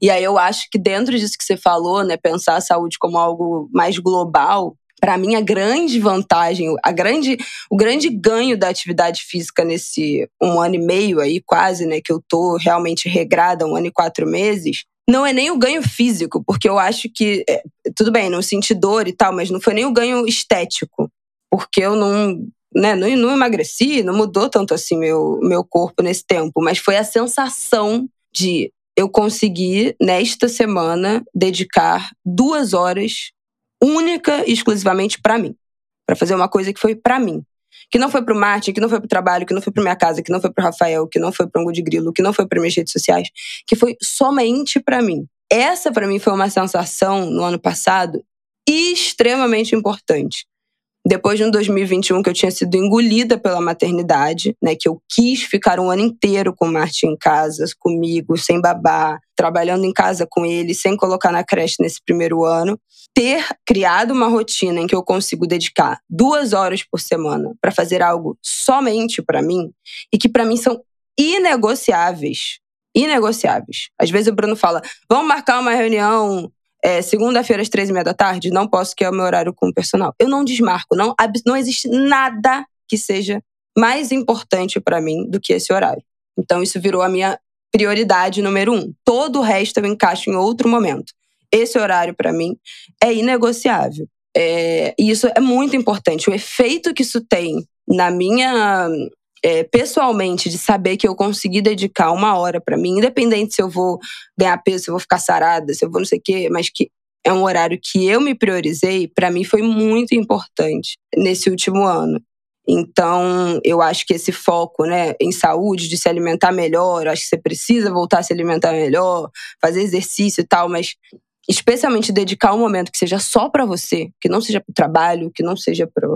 E aí eu acho que dentro disso que você falou, né, pensar a saúde como algo mais global, para mim a grande vantagem, a grande, o grande ganho da atividade física nesse um ano e meio aí quase, né, que eu tô realmente regrada, um ano e quatro meses, não é nem o ganho físico, porque eu acho que é, tudo bem, não senti dor e tal, mas não foi nem o ganho estético, porque eu não né, não, não emagreci, não mudou tanto assim meu, meu corpo nesse tempo, mas foi a sensação de eu conseguir, nesta semana, dedicar duas horas única e exclusivamente para mim. Para fazer uma coisa que foi para mim. Que não foi pro Martin, que não foi pro trabalho, que não foi pra minha casa, que não foi pro Rafael, que não foi pro Ango de Grilo, que não foi para minhas redes sociais, que foi somente para mim. Essa para mim foi uma sensação no ano passado extremamente importante depois de um 2021 que eu tinha sido engolida pela maternidade, né, que eu quis ficar um ano inteiro com o Martin em casa, comigo, sem babá, trabalhando em casa com ele, sem colocar na creche nesse primeiro ano, ter criado uma rotina em que eu consigo dedicar duas horas por semana para fazer algo somente para mim e que para mim são inegociáveis. Inegociáveis. Às vezes o Bruno fala: vamos marcar uma reunião é, segunda-feira às três e meia da tarde, não posso, que é o meu horário com o personal. Eu não desmarco, não, não existe nada que seja mais importante para mim do que esse horário. Então, isso virou a minha prioridade número um. Todo o resto eu encaixo em outro momento. Esse horário, para mim, é inegociável. É, e isso é muito importante. O efeito que isso tem na minha é, pessoalmente, de saber que eu consegui dedicar uma hora para mim, independente se eu vou ganhar peso, se eu vou ficar sarada, se eu vou não sei o quê, mas que é um horário que eu me priorizei, para mim foi muito importante nesse último ano. Então, eu acho que esse foco né, em saúde, de se alimentar melhor, acho que você precisa voltar a se alimentar melhor, fazer exercício e tal, mas especialmente dedicar um momento que seja só para você, que não seja para o trabalho, que não seja para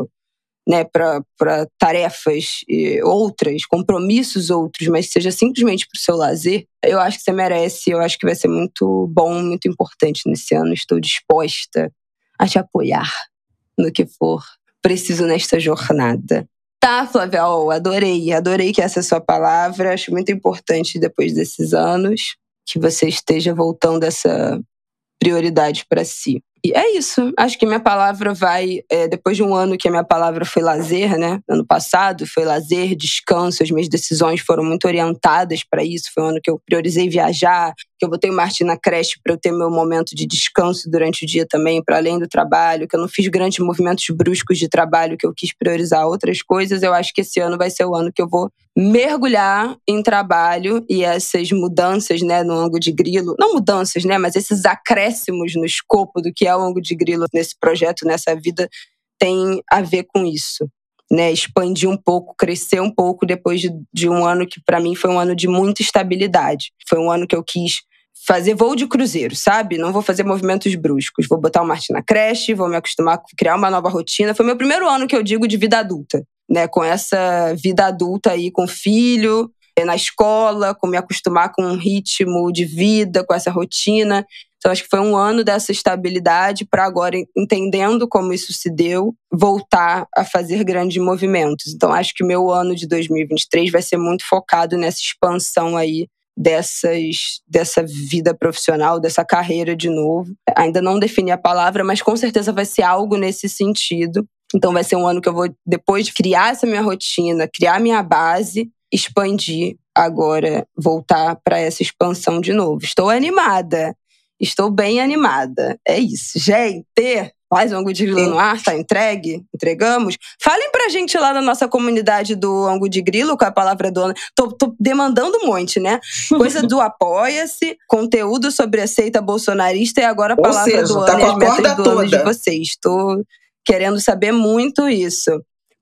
né, para tarefas outras, compromissos outros, mas seja simplesmente para o seu lazer, eu acho que você merece, eu acho que vai ser muito bom, muito importante nesse ano. Estou disposta a te apoiar no que for preciso nesta jornada. Tá, Flávia, oh, adorei, adorei que essa é a sua palavra. Acho muito importante depois desses anos que você esteja voltando essa prioridade para si. E é isso. Acho que minha palavra vai. É, depois de um ano que a minha palavra foi lazer, né? Ano passado foi lazer, descanso. As minhas decisões foram muito orientadas para isso. Foi um ano que eu priorizei viajar, que eu botei o Martin na creche para eu ter meu momento de descanso durante o dia também, para além do trabalho, que eu não fiz grandes movimentos bruscos de trabalho, que eu quis priorizar outras coisas. Eu acho que esse ano vai ser o ano que eu vou mergulhar em trabalho e essas mudanças, né, no ângulo de grilo, não mudanças, né, mas esses acréscimos no escopo do que é o ângulo de grilo nesse projeto, nessa vida, tem a ver com isso. Né, expandir um pouco, crescer um pouco depois de, de um ano que para mim foi um ano de muita estabilidade. Foi um ano que eu quis fazer voo de cruzeiro, sabe? Não vou fazer movimentos bruscos. Vou botar o Martin na creche, vou me acostumar a criar uma nova rotina. Foi meu primeiro ano que eu digo de vida adulta, né? Com essa vida adulta aí, com filho, na escola, com me acostumar com um ritmo de vida, com essa rotina. Então, acho que foi um ano dessa estabilidade para agora, entendendo como isso se deu, voltar a fazer grandes movimentos. Então, acho que o meu ano de 2023 vai ser muito focado nessa expansão aí dessas, dessa vida profissional, dessa carreira de novo. Ainda não defini a palavra, mas com certeza vai ser algo nesse sentido. Então vai ser um ano que eu vou, depois de criar essa minha rotina, criar minha base, expandir agora, voltar para essa expansão de novo. Estou animada. Estou bem animada. É isso. Gente, mais um Angu de Grilo no ar, tá entregue? Entregamos? Falem pra gente lá na nossa comunidade do Angu de Grilo, com a palavra dona. Tô, tô demandando um monte, né? Coisa do Apoia-se, conteúdo sobre a seita bolsonarista e agora a palavra seja, do tá ano e as metas do ano de vocês. Tô querendo saber muito isso.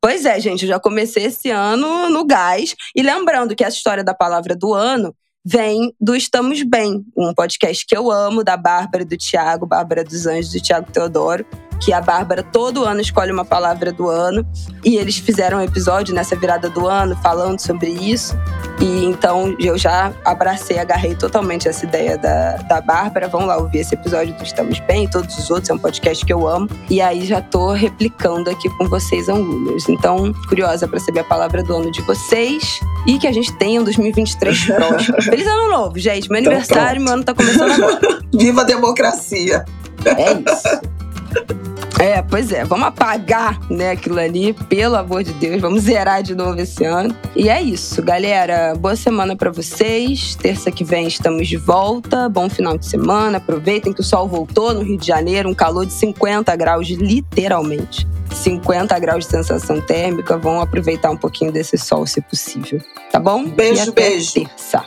Pois é, gente, eu já comecei esse ano no gás. E lembrando que essa história da palavra do ano vem do Estamos Bem, um podcast que eu amo, da Bárbara e do Tiago, Bárbara dos Anjos e Tiago Teodoro que a Bárbara todo ano escolhe uma palavra do ano. E eles fizeram um episódio nessa virada do ano falando sobre isso. E então eu já abracei, agarrei totalmente essa ideia da, da Bárbara. Vão lá ouvir esse episódio do Estamos Bem, todos os outros, é um podcast que eu amo. E aí já tô replicando aqui com vocês, Angulers. Então, curiosa para saber a palavra do ano de vocês e que a gente tenha um 2023 próspero. Feliz ano novo, gente. Meu então, aniversário, meu ano tá começando agora. Viva a democracia! É isso. É, pois é, vamos apagar, né, aquilo ali, pelo amor de Deus, vamos zerar de novo esse ano. E é isso, galera. Boa semana para vocês. Terça que vem estamos de volta. Bom final de semana. Aproveitem que o sol voltou no Rio de Janeiro, um calor de 50 graus, literalmente. 50 graus de sensação térmica. Vão aproveitar um pouquinho desse sol, se possível. Tá bom? Beijo, beijo. Terça.